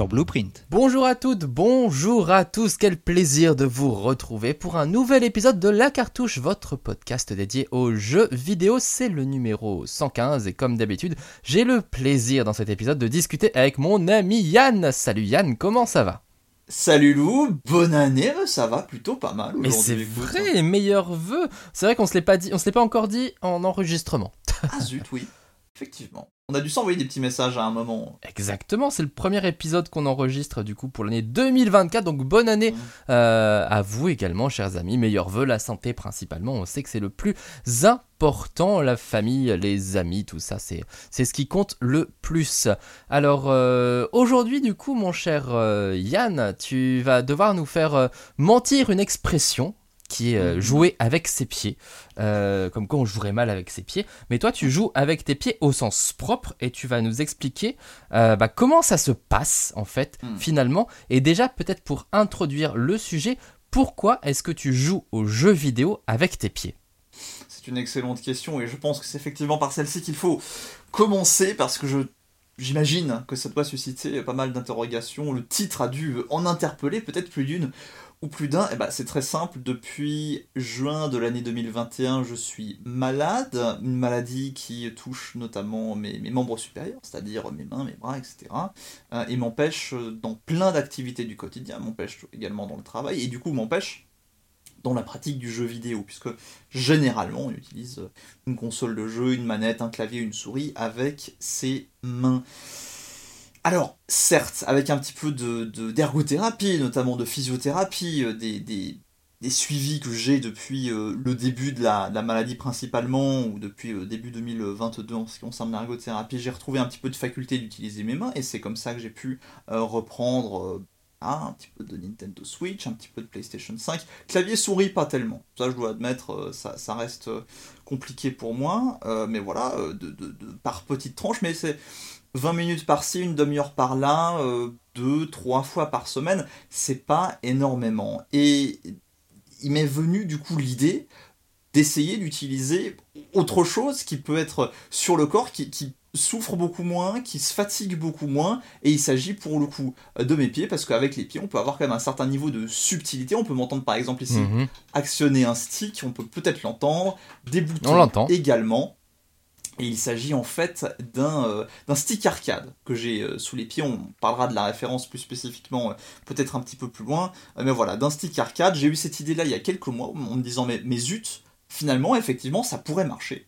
sur Blueprint. Bonjour à toutes, bonjour à tous, quel plaisir de vous retrouver pour un nouvel épisode de La Cartouche, votre podcast dédié aux jeux vidéo. C'est le numéro 115 et comme d'habitude, j'ai le plaisir dans cet épisode de discuter avec mon ami Yann. Salut Yann, comment ça va? Salut Lou, bonne année, ça va plutôt pas mal. Mais c'est vrai, meilleurs vœux. C'est vrai qu'on se l'est pas dit, on se l'est pas encore dit en enregistrement. Ah zut, oui, effectivement. On a dû s'envoyer des petits messages à un moment. Exactement, c'est le premier épisode qu'on enregistre du coup pour l'année 2024, donc bonne année euh, à vous également, chers amis. Meilleurs vœux, la santé principalement. On sait que c'est le plus important, la famille, les amis, tout ça, c'est c'est ce qui compte le plus. Alors euh, aujourd'hui, du coup, mon cher euh, Yann, tu vas devoir nous faire mentir une expression qui est euh, mhm. jouer avec ses pieds. Euh, comme quoi on jouerait mal avec ses pieds. Mais toi, tu joues avec tes pieds au sens propre et tu vas nous expliquer euh, bah, comment ça se passe en fait mhm. finalement. Et déjà peut-être pour introduire le sujet, pourquoi est-ce que tu joues aux jeux vidéo avec tes pieds? C'est une excellente question et je pense que c'est effectivement par celle-ci qu'il faut commencer parce que je J'imagine que ça doit susciter pas mal d'interrogations. Le titre a dû en interpeller peut-être plus d'une ou plus d'un, eh ben, c'est très simple. Depuis juin de l'année 2021, je suis malade. Une maladie qui touche notamment mes, membres supérieurs, c'est-à-dire mes mains, mes bras, etc. Euh, et m'empêche dans plein d'activités du quotidien, m'empêche également dans le travail, et du coup m'empêche dans la pratique du jeu vidéo, puisque généralement on utilise une console de jeu, une manette, un clavier, une souris avec ses mains. Alors, certes, avec un petit peu d'ergothérapie, de, notamment de physiothérapie, euh, des, des, suivis que j'ai depuis euh, le début de la, maladie principalement, ou depuis euh, début 2022 en ce qui concerne l'ergothérapie, j'ai retrouvé un petit peu de faculté d'utiliser mes mains, et c'est comme ça que j'ai pu reprendre un petit peu de Nintendo Switch, un petit peu de PlayStation 5. Clavier souris, pas tellement. Ça, je dois admettre, ça, ça reste compliqué pour moi, mais voilà, de, par petites tranches, mais c'est 20 minutes par-ci, une demi-heure par-là, euh, deux, trois fois par semaine, c'est pas énormément. Et il m'est venu du coup l'idée d'essayer d'utiliser autre chose qui peut être sur le corps, qui, souffre beaucoup moins, qui se fatigue beaucoup moins, et il s'agit pour le coup de mes pieds, parce qu'avec les pieds, on peut avoir quand même un certain niveau de subtilité. On peut m'entendre par exemple ici mhm. actionner un stick, on peut peut-être l'entendre, des boutons également. Et il s'agit en fait d'un euh, stick arcade que j'ai euh, sous les pieds. On parlera de la référence plus spécifiquement euh, peut-être un petit peu plus loin. mais voilà, d'un stick arcade. J'ai eu cette idée-là il y a quelques mois en me disant mais, zut, finalement, effectivement, ça pourrait marcher.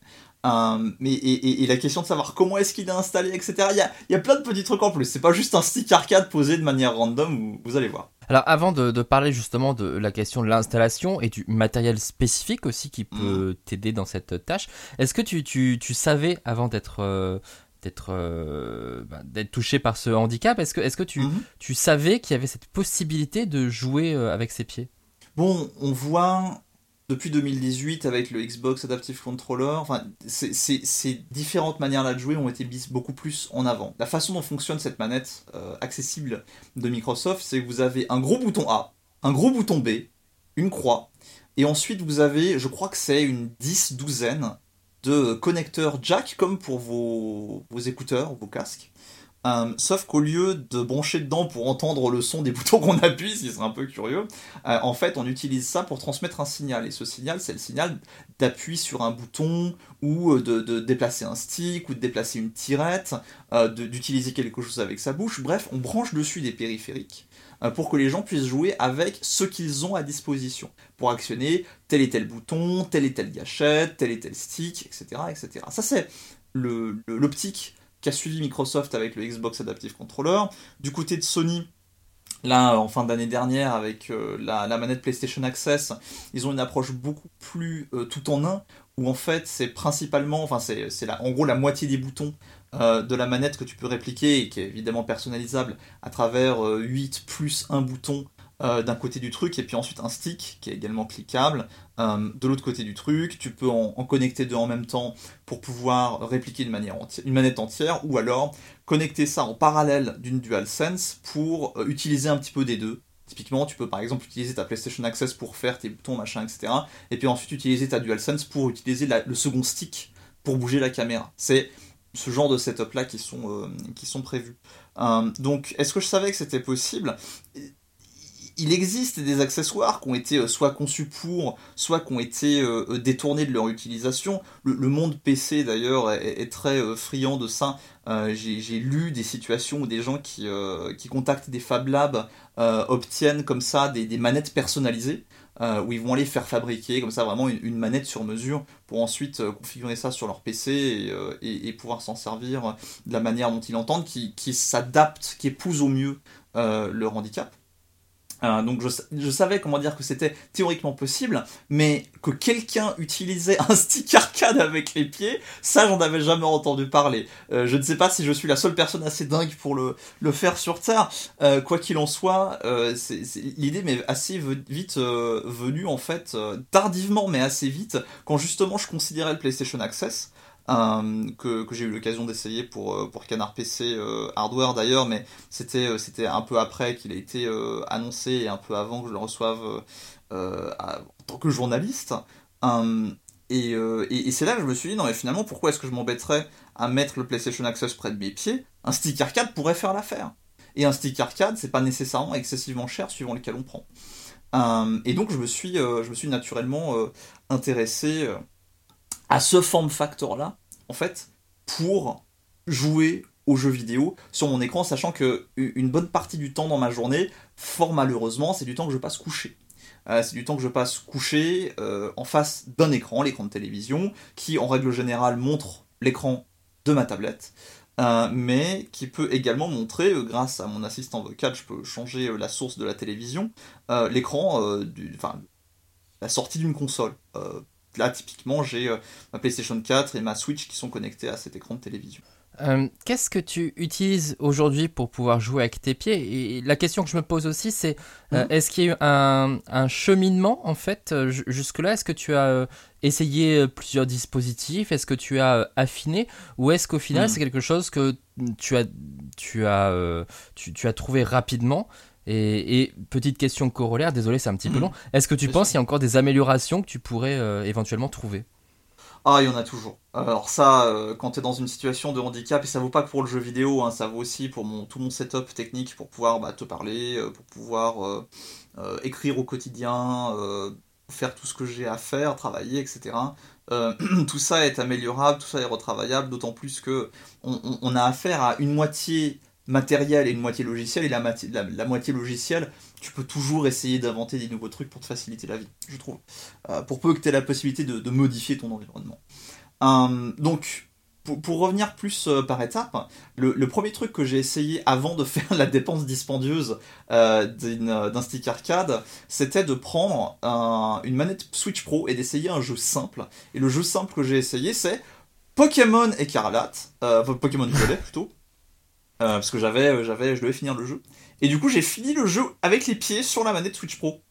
mais, et, la question de savoir comment est-ce qu'il est installé, etc. Il y a, y a, plein de petits trucs en plus. C'est pas juste un stick arcade posé de manière random, vous allez voir. Alors avant de, parler justement de la question de l'installation et du matériel spécifique aussi qui peut mm. t'aider dans cette tâche, est-ce que tu, tu, savais avant d'être euh, d'être euh, bah, touché par ce handicap, est-ce que, est -ce que tu, mm-hmm. tu savais qu'il y avait cette possibilité de jouer euh, avec ses pieds? Bon, on voit depuis 2018 avec le Xbox Adaptive Controller, ces différentes manières là de jouer ont été mises beaucoup plus en avant. La façon dont fonctionne cette manette euh, accessible de Microsoft, c'est que vous avez un gros bouton A, un gros bouton B, une croix, et ensuite vous avez, je crois que c'est une dix douzaine de connecteurs jack comme pour vos écouteurs, vos casques. Euh, sauf qu'au lieu de brancher dedans pour entendre le son des boutons qu'on appuie, ce qui serait un peu curieux, euh, en fait on utilise ça pour transmettre un signal. Et ce signal, c'est le signal d'appui sur un bouton ou euh, de, déplacer un stick ou de déplacer une tirette, d'utiliser quelque chose avec sa bouche. Bref, on branche dessus des périphériques pour que les gens puissent jouer avec ce qu'ils ont à disposition, pour actionner tel et tel bouton, telle et telle gâchette, tel et tel stick, etc. etc. Ça c'est l'optique qu'a suivi Microsoft avec le Xbox Adaptive Controller. Du côté de Sony, là, en fin d'année dernière, avec euh, la, manette PlayStation Access, ils ont une approche beaucoup plus euh, tout en un, où en fait c'est principalement, enfin c'est en gros la moitié des boutons euh, de la manette que tu peux répliquer et qui est évidemment personnalisable à travers 8 plus un bouton euh, d'un côté du truc, et puis ensuite un stick qui est également cliquable euh, de l'autre côté du truc. Tu peux en, connecter deux en même temps pour pouvoir répliquer une, manière une manette entière, ou alors connecter ça en parallèle d'une DualSense pour euh, utiliser un petit peu des deux. Typiquement, tu peux par exemple utiliser ta PlayStation Access pour faire tes boutons, machin, etc. Et puis ensuite utiliser ta DualSense pour utiliser le second stick pour bouger la caméra. C'est ce genre de setup là qui sont, qui sont prévus. donc, est-ce que je savais que c'était possible? Il existe des accessoires qui ont été euh, soit conçus pour, soit qui ont été euh, euh, détournés de leur utilisation. Le, monde PC d'ailleurs est, très friand de ça. J'ai lu des situations où des gens qui, contactent des Fab Labs obtiennent comme ça des, manettes personnalisées. où ils vont aller faire fabriquer comme ça vraiment une, manette sur mesure pour ensuite configurer ça sur leur PC et, pouvoir s'en servir de la manière dont ils l'entendent, qui, qui s'adapte, qui épouse au mieux leur handicap. Euh, donc je, savais comment dire que c'était théoriquement possible, mais que quelqu'un utilisait un stick arcade avec les pieds, ça j'en avais jamais entendu parler. Euh, je ne sais pas si je suis la seule personne assez dingue pour le, faire sur Terre. Euh, quoi qu'il en soit, l'idée m'est assez vite venue en fait, tardivement mais assez vite, quand justement je considérais le PlayStation Access. Euh, que, j'ai eu l'occasion d'essayer pour, euh, pour Canard PC euh, Hardware d'ailleurs, mais c'était c'était un peu après qu'il a été annoncé et un peu avant que je le reçoive en tant que journaliste. et, et, c'est là que je me suis dit, non mais finalement, pourquoi est-ce que je m'embêterais à mettre le PlayStation Access près de mes pieds? Un stick arcade pourrait faire l'affaire. Et un stick arcade, c'est pas nécessairement excessivement cher suivant lequel on prend. et donc je me suis, je me suis naturellement intéressé à ce form factor là, en fait, pour jouer aux jeux vidéo sur mon écran, sachant que une bonne partie du temps dans ma journée, fort malheureusement, c'est du temps que je passe couché. Euh, c'est du temps que je passe couché euh, en face d'un écran, l'écran de télévision, qui en règle générale montre l'écran de ma tablette, euh, mais qui peut également montrer, grâce à mon assistant vocal, je peux changer la source de la télévision, l'écran, enfin la sortie d'une console là, typiquement, j'ai euh, ma PlayStation 4 et ma Switch qui sont connectés à cet écran de télévision. Euh, qu'est-ce que tu utilises aujourd'hui pour pouvoir jouer avec tes pieds? Et la question que je me pose aussi, c'est euh, mhm. est-ce qu'il y a eu un, cheminement en fait jusque-là? Est-ce que tu as essayé plusieurs dispositifs? Est-ce que tu as affiné? Ou est-ce qu'au final, mhm. c'est quelque chose que tu as, tu as, tu as trouvé rapidement et, petite question corollaire, désolé c'est un petit peu mm. long, est-ce que tu penses qu'il y a encore des améliorations que tu pourrais euh, éventuellement trouver? Ah, il y en a toujours. Alors ça, euh, quand tu es dans une situation de handicap, et ça vaut pas que pour le jeu vidéo, hein, ça vaut aussi pour mon, tout mon setup technique pour pouvoir bah, te parler, euh, pour pouvoir écrire au quotidien, faire tout ce que j'ai à faire, travailler, etc. tout ça est améliorable, tout ça est retravaillable, d'autant plus que on a affaire à une moitié matériel et une moitié logiciel, et la, la, moitié logicielle, tu peux toujours essayer d'inventer des nouveaux trucs pour te faciliter la vie, je trouve. Euh, pour peu que tu aies la possibilité de, modifier ton environnement. Euh, donc, pour, revenir plus euh, par étapes, le, premier truc que j'ai essayé avant de faire la dépense dispendieuse d'un stick arcade, c'était de prendre une manette Switch Pro et d'essayer un jeu simple. Et le jeu simple que j'ai essayé, c'est Pokémon Écarlate, Pokémon Violet plutôt, euh, parce que j'avais, euh, j'avais, je devais finir le jeu. Et du coup, j'ai fini le jeu avec les pieds sur la manette Switch Pro.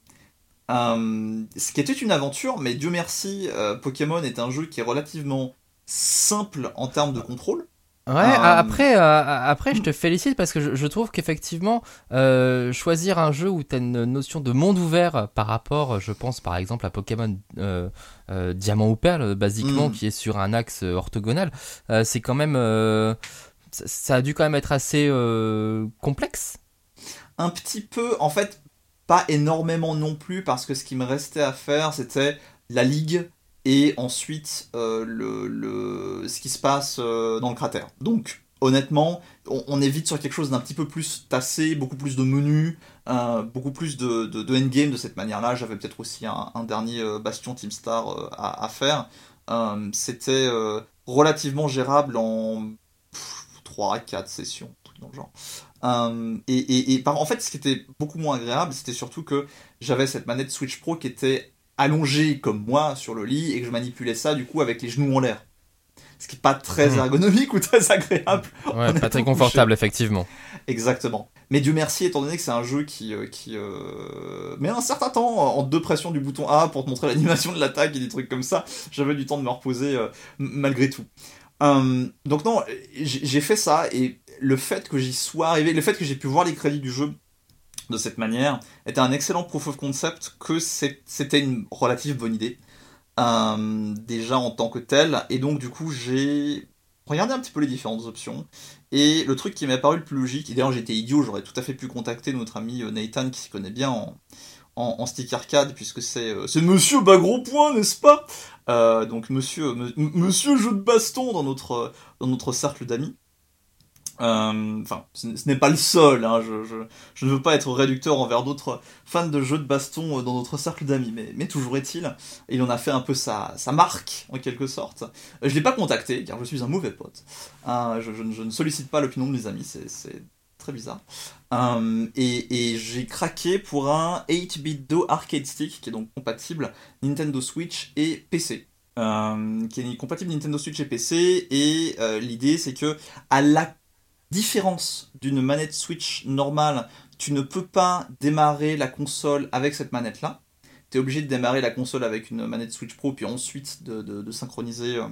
Euh, ce qui était une aventure, mais Dieu merci, Pokémon est un jeu qui est relativement simple en termes de contrôle. Ouais, après, après, je te félicite parce que je, trouve qu'effectivement, choisir un jeu où tu as une notion de monde ouvert par rapport, je pense par exemple à Pokémon Diamant ou Perle, basiquement, mm. qui est sur un axe orthogonal, c'est quand même ça a dû quand même être assez euh, complexe. Un petit peu, en fait, pas énormément non plus, parce que ce qui me restait à faire, c'était la ligue et ensuite euh, le, ce qui se passe euh, dans le cratère. Donc, honnêtement, on, est vite sur quelque chose d'un petit peu plus tassé, beaucoup plus de menus, beaucoup plus de, endgame de cette manière-là. J'avais peut-être aussi un, dernier bastion Team Star à, faire. C'était relativement gérable en 3 4 sessions, tout dans le genre. Euh, et, et, en fait, ce qui était beaucoup moins agréable, c'était surtout que j'avais cette manette Switch Pro qui était allongée comme moi sur le lit et que je manipulais ça du coup avec les genoux en l'air. Ce qui n'est pas très mmh. ergonomique ou très agréable. Ouais, pas très confortable, effectivement. Exactement. Mais Dieu merci, étant donné que c'est un jeu qui, euh, qui euh, met un certain temps en deux pressions du bouton A pour te montrer l'animation de l'attaque et des trucs comme ça, j'avais du temps de me reposer malgré tout. Euh, donc non, j'ai fait ça et le fait que j'y sois arrivé, le fait que j'ai pu voir les crédits du jeu de cette manière était un excellent proof of concept que c'était une relative bonne idée. Euh, déjà en tant que tel et donc du coup j'ai regardé un petit peu les différentes options, et le truc qui m'a paru le plus logique, et d'ailleurs j'étais idiot, j'aurais tout à fait pu contacter notre ami euh, Nathan qui s'y connaît bien en, en, stick arcade, puisque c'est euh, Monsieur Bagros Point, n'est-ce pas? Euh, Donc Monsieur, Monsieur Jeu de Baston dans notre, cercle d'amis. Euh, enfin, ce n'est pas le seul, hein, je, ne veux pas être réducteur envers d'autres fans de jeux de baston euh, dans notre cercle d'amis, mais, toujours est-il, il en a fait un peu sa, marque, en quelque sorte. Je ne l'ai pas contacté, car je suis un mauvais pote. je, ne sollicite pas l'opinion de mes amis, c'est très bizarre. et, j'ai craqué pour un 8-bit Do arcade stick, qui est donc compatible Nintendo Switch et PC. qui est compatible Nintendo Switch et PC, et l'idée c'est que à la différence d'une manette Switch normale, tu ne peux pas démarrer la console avec cette manette-là. Tu es obligé de démarrer la console avec une manette Switch Pro, puis ensuite de, synchroniser euh,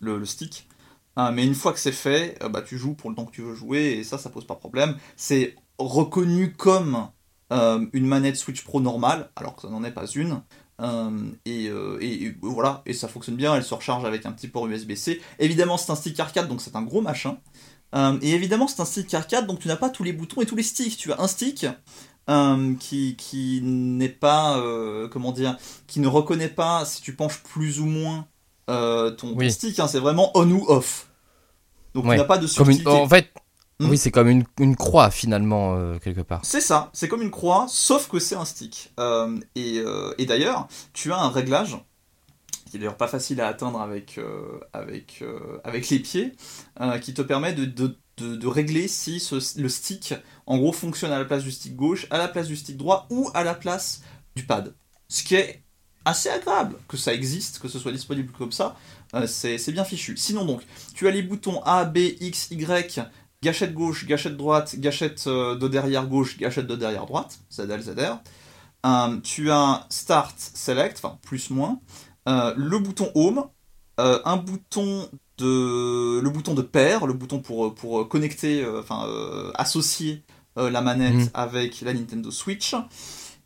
le, stick. Euh, mais une fois que c'est fait, euh, bah, tu joues pour le temps que tu veux jouer, et ça, ça pose pas problème. C'est reconnu comme une manette Switch Pro normale, alors que ça n'en est pas une. et, voilà, et ça fonctionne bien, elle se recharge avec un petit port USB-C. Évidemment, c'est un stick arcade, donc c'est un gros machin. Euh, et évidemment, c'est un stick arcade, donc tu n'as pas tous les boutons et tous les sticks. Tu as un stick euh, qui, n'est pas, euh, comment dire, qui ne reconnaît pas si tu penches plus ou moins ton, stick. Hein. c'est vraiment on ou off. Donc tu n'as pas de subtilité. en fait, hmm. oui, c'est comme une, une, croix finalement quelque part. C'est ça, c'est comme une croix, sauf que c'est un stick. et, et d'ailleurs, tu as un réglage qui est d'ailleurs pas facile à atteindre avec, euh, avec, euh, avec les pieds, euh, qui te permet de, de, de, régler si le stick, en gros, fonctionne à la place du stick gauche, à la place du stick droit ou à la place du pad. Ce qui est assez agréable que ça existe, que ce soit disponible comme ça, c'est bien fichu. Sinon donc, tu as les boutons A, B, X, Y, gâchette gauche, gâchette droite, gâchette de derrière gauche, gâchette de derrière droite, ZL, ZR. tu as Start, Select, enfin plus, moins. Euh, le bouton Home, euh, un bouton de le bouton de paire, le bouton pour, pour connecter, euh, enfin associer la manette mm. avec la Nintendo Switch.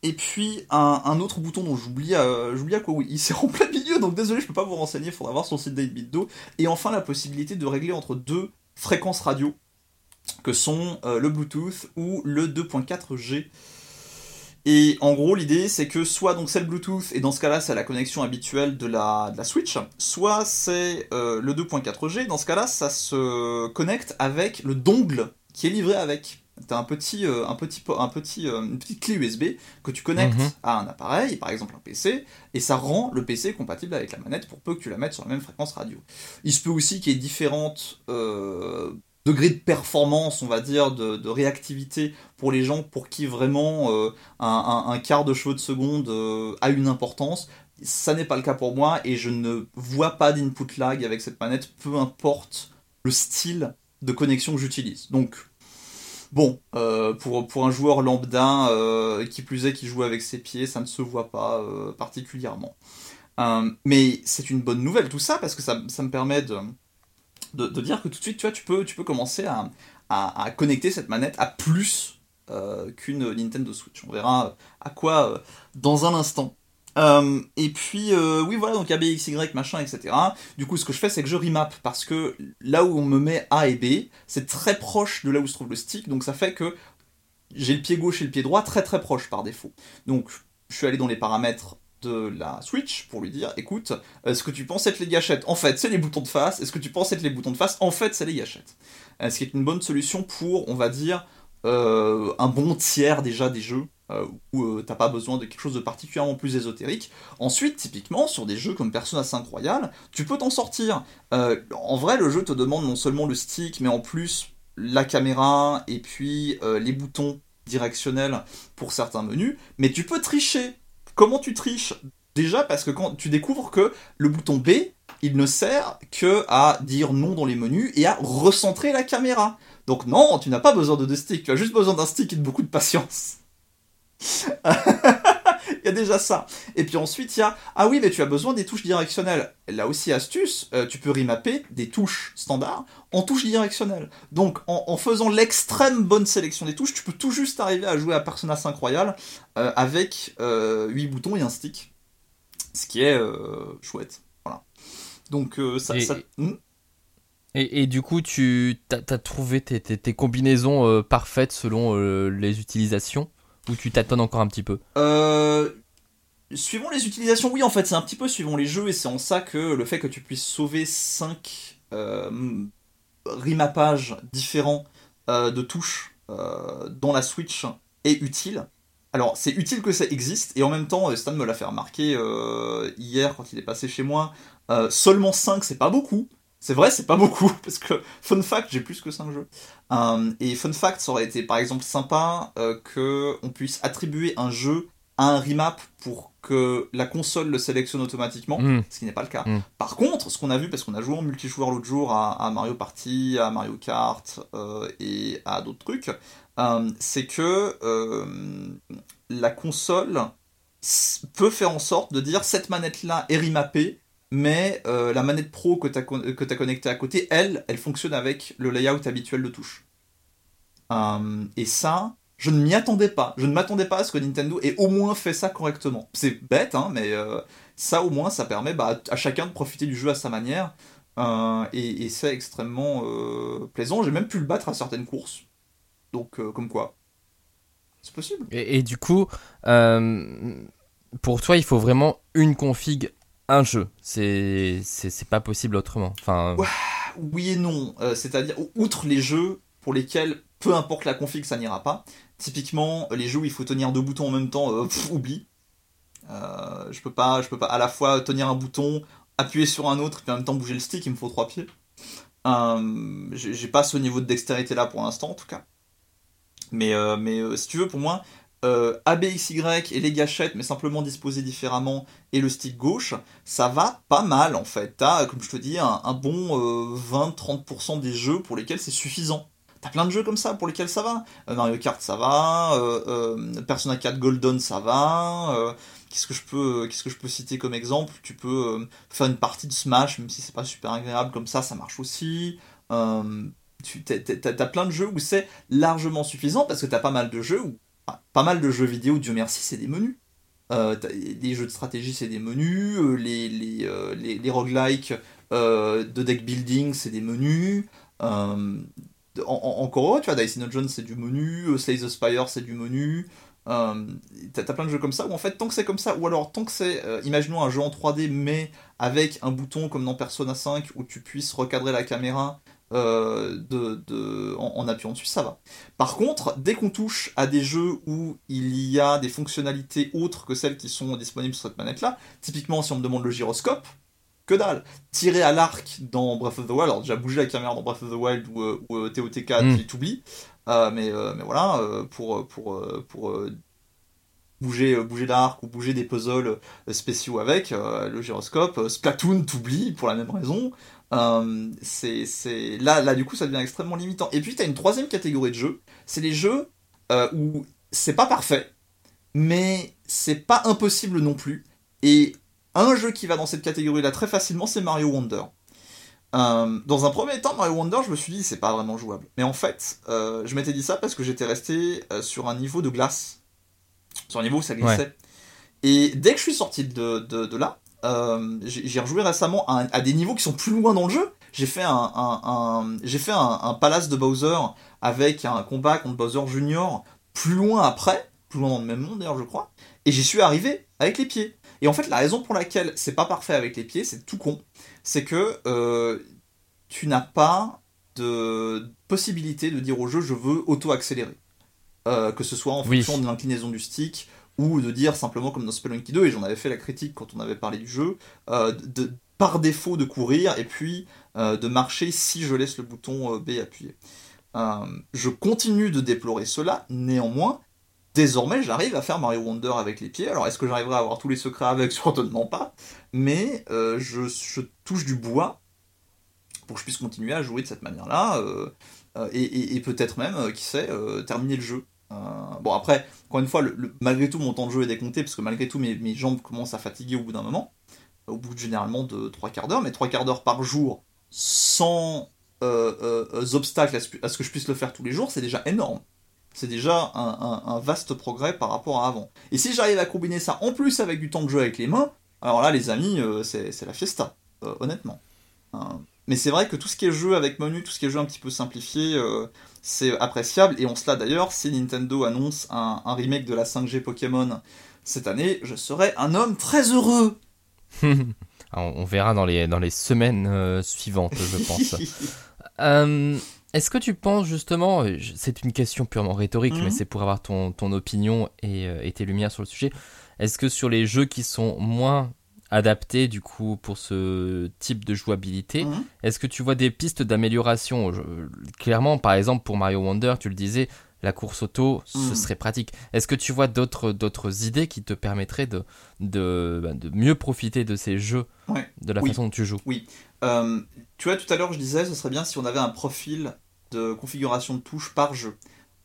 Et puis un, autre bouton dont j'oublie j'oublie à quoi oui, il s'est en plein milieu, donc désolé, je peux pas vous renseigner, il faudra voir sur le site d'Aidbitdo. Et enfin la possibilité de régler entre deux fréquences radio, que sont le Bluetooth ou le 2.4G. Et en gros, l'idée, c'est que soit donc c'est le Bluetooth, et dans ce cas-là, c'est la connexion habituelle de la, de la Switch, soit c'est euh, le 2.4G, dans ce cas-là, ça se connecte avec le dongle qui est livré avec. T'as un petit, euh, un petit, un petit, euh, une petite clé USB que tu connectes mhm. à un appareil, par exemple un PC, et ça rend le PC compatible avec la manette pour peu que tu la mettes sur la même fréquence radio. Il se peut aussi qu'il y ait différentes degré de performance, on va dire, de, réactivité pour les gens pour qui vraiment euh, un, quart de cheveux de seconde euh, a une importance. Ça n'est pas le cas pour moi et je ne vois pas d'input lag avec cette manette, peu importe le style de connexion que j'utilise. Donc, bon, euh, pour, un joueur lambda, qui plus est qui joue avec ses pieds, ça ne se voit pas particulièrement. mais c'est une bonne nouvelle tout ça parce que ça, me permet de de, dire que tout de suite, tu vois, tu peux, commencer à, connecter cette manette à plus euh, qu'une Nintendo Switch. On verra euh, à quoi euh, dans un instant. Et puis, oui, voilà, donc ABXY, machin, etc. Du coup, ce que je fais, c'est que je remap parce que là où on me met A et B, c'est très proche de là où se trouve le stick, donc ça fait que j'ai le pied gauche et le pied droit très très proches par défaut. Donc, je suis allé dans les paramètres de la Switch pour lui dire écoute, est-ce que tu penses être les gâchettes? En fait, c'est les boutons de face. Est-ce que tu penses être les boutons de face? En fait, c'est les gâchettes. Euh, ce qui est une bonne solution pour, on va dire, euh, un bon tiers déjà des jeux euh, où t'as pas besoin de quelque chose de particulièrement plus ésotérique. Ensuite, typiquement, sur des jeux comme Persona 5 Royal, tu peux t'en sortir. en vrai, le jeu te demande non seulement le stick, mais en plus la caméra et puis les boutons directionnels pour certains menus, mais tu peux tricher Comment tu triches? Déjà parce que quand tu découvres que le bouton B, il ne sert que à dire non dans les menus et à recentrer la caméra. Donc non, tu n'as pas besoin de deux sticks, tu as juste besoin d'un stick et de beaucoup de patience. il y a déjà ça. Et puis ensuite, il y a Ah oui, mais tu as besoin des touches directionnelles. Là aussi, astuce, euh, tu peux remapper des touches standards en touches directionnelles. Donc, en, faisant l'extrême bonne sélection des touches, tu peux tout juste arriver à jouer à Persona 5 Royal euh, avec 8 euh, boutons et un stick. Ce qui est chouette. Voilà. Donc, ça. Et, ça... Hmm Et, du coup, tu as, trouvé tes, combinaisons parfaites selon les utilisations? Ou tu tâtonnes encore un petit peu Suivant les utilisations, oui, en fait, c'est un petit peu suivant les jeux, et c'est en ça que le fait que tu puisses sauver 5 euh, remappages différents euh, de touches euh, dans la Switch est utile. Alors, c'est utile que ça existe, et en même temps, Stan me l'a fait remarquer hier quand il est passé chez moi. seulement 5, c'est pas beaucoup. C'est vrai, c'est pas beaucoup, parce que, fun fact, j'ai plus que 5 jeux. et fun fact, ça aurait été par exemple sympa que on puisse attribuer un jeu un remap pour que la console le sélectionne automatiquement, hmm. ce qui n'est pas le cas. Hmm. Par contre, ce qu'on a vu, parce qu'on a joué en multijoueur l'autre jour à, Mario Party, à Mario Kart euh, et à d'autres trucs, euh, c'est que euh, la console peut faire en sorte de dire cette manette-là est remappée, mais la manette pro que tu as, connectée à côté, elle, elle fonctionne avec le layout habituel de touche. et ça, je ne m'y attendais pas. Je ne m'attendais pas à ce que Nintendo ait au moins fait ça correctement. C'est bête, hein, mais euh, ça au moins, ça permet bah, à chacun de profiter du jeu à sa manière. Euh, et, c'est extrêmement euh, plaisant. J'ai même pu le battre à certaines courses. Donc, comme quoi, c'est possible. Et, du coup, pour toi, il faut vraiment une config, un jeu. C'est pas possible autrement. Enfin... oui et non. C'est-à-dire, outre les jeux pour lesquels peu importe la config, ça n'ira pas. Typiquement, les jeux où il faut tenir deux boutons en même temps, euh, oublie. Euh, je peux pas, je peux pas à la fois tenir un bouton, appuyer sur un autre, puis en même temps bouger le stick, il me faut trois pieds. Euh, j'ai pas ce niveau de dextérité là pour l'instant en tout cas. Mais, mais si tu veux, pour moi, ABXY et les gâchettes, mais simplement disposées différemment, et le stick gauche, ça va pas mal en fait. T'as, comme je te dis, un, bon 20-30% des jeux pour lesquels c'est suffisant. T'as plein de jeux comme ça pour lesquels ça va. Euh, Mario Kart, ça va. Euh, euh, Persona 4 Golden, ça va. qu'est-ce que je peux, qu'est-ce que je peux citer comme exemple? Tu peux faire une partie de Smash, même si c'est pas super agréable comme ça, ça marche aussi. tu t'as, plein de jeux où c'est largement suffisant parce que t'as pas mal de jeux où, pas mal de jeux vidéo, Dieu merci, c'est des menus. Euh, les jeux de stratégie, c'est des menus. les, les, les, les roguelikes de deck building, c'est des menus encore tu vois, Dicey Jones c'est du menu, euh, Slay the Spire c'est du menu. Euh, t'as plein de jeux comme ça où en fait tant que c'est comme ça ou alors tant que c'est euh, imaginons un jeu en 3D mais avec un bouton comme dans Persona 5 où tu puisses recadrer la caméra de, en, appuyant dessus ça va par contre dès qu'on touche à des jeux où il y a des fonctionnalités autres que celles qui sont disponibles sur cette manette là typiquement si on me demande le gyroscope que dalle. Tirer à l'arc dans Breath of the Wild, alors déjà bouger la caméra dans Breath of the Wild ou, euh, ou euh, TOTK, mm. tu t'oublies. Euh, mais, mais voilà, pour, pour, pour bouger, bouger l'arc ou bouger des puzzles spéciaux avec, le gyroscope, Splatoon t'oublie pour la même raison. C'est, c'est... Là, là, du coup, ça devient extrêmement limitant. Et puis, tu as une troisième catégorie de jeux, c'est les jeux où c'est pas parfait, mais c'est pas impossible non plus. Et un jeu qui va dans cette catégorie-là très facilement, c'est Mario Wonder. Euh, dans un premier temps, Mario Wonder, je me suis dit, c'est pas vraiment jouable. Mais en fait, euh, je m'étais dit ça parce que j'étais resté euh, sur un niveau de glace. Sur un niveau où ça glissait. Et dès que je suis sorti de, de, là, j'ai rejoué récemment à, des niveaux qui sont plus loin dans le jeu. J'ai fait un, un, j'ai fait un, palace de Bowser avec un combat contre Bowser Junior plus loin après, plus loin dans le même monde d'ailleurs, je crois. Et j'y suis arrivé avec les pieds. Et en fait, la raison pour laquelle c'est pas parfait avec les pieds, c'est tout con, c'est que euh, tu n'as pas de possibilité de dire au jeu je veux auto-accélérer. Euh, que ce soit en fonction de l'inclinaison du stick ou de dire simplement comme dans Spelunky 2, et j'en avais fait la critique quand on avait parlé du jeu, euh, de, par défaut de courir et puis de marcher si je laisse le bouton B appuyé. je continue de déplorer cela, néanmoins, désormais j'arrive à faire Mario Wonder avec les pieds. Alors est-ce que j'arriverai à avoir tous les secrets avec? Certainement pas. Mais euh, je, touche du bois pour que je puisse continuer à jouer de cette manière-là. Euh, euh, et, peut-être même, qui sait, terminer le jeu. Bon après, encore une fois, malgré tout mon temps de jeu est décompté, parce que malgré tout mes, jambes commencent à fatiguer au bout d'un moment. Au bout généralement de 3 quarts d'heure, mais 3 quarts d'heure par jour sans obstacles à ce que je puisse le faire tous les jours, c'est déjà énorme c'est déjà un, vaste progrès par rapport à avant. Et si j'arrive à combiner ça en plus avec du temps de jeu avec les mains, alors là les amis, euh, c'est la fiesta, euh, honnêtement. Hein. Mais c'est vrai que tout ce qui est jeu avec menu, tout ce qui est jeu un petit peu simplifié, euh, c'est appréciable. Et on se l'a d'ailleurs, si Nintendo annonce un, un remake de la 5G Pokémon cette année, je serai un homme très heureux. on verra dans les, dans les semaines euh, suivantes, je pense. Euh, est-ce que tu penses justement, c'est une question purement rhétorique, mais mhm. c'est pour avoir ton, ton opinion et, et, tes lumières sur le sujet, est-ce que sur les jeux qui sont moins adapté du coup pour ce type de jouabilité. Mhm. Est-ce que tu vois des pistes d'amélioration? Clairement, par exemple pour Mario Wonder, tu le disais, la course auto, ce mhm. serait pratique. Est-ce que tu vois d'autres d'autres idées qui te permettraient de de, bah, de mieux profiter de ces jeux, de la façon dont tu joues? Oui. Euh, tu vois, tout à l'heure, je disais, ce serait bien si on avait un profil de configuration de touches par jeu.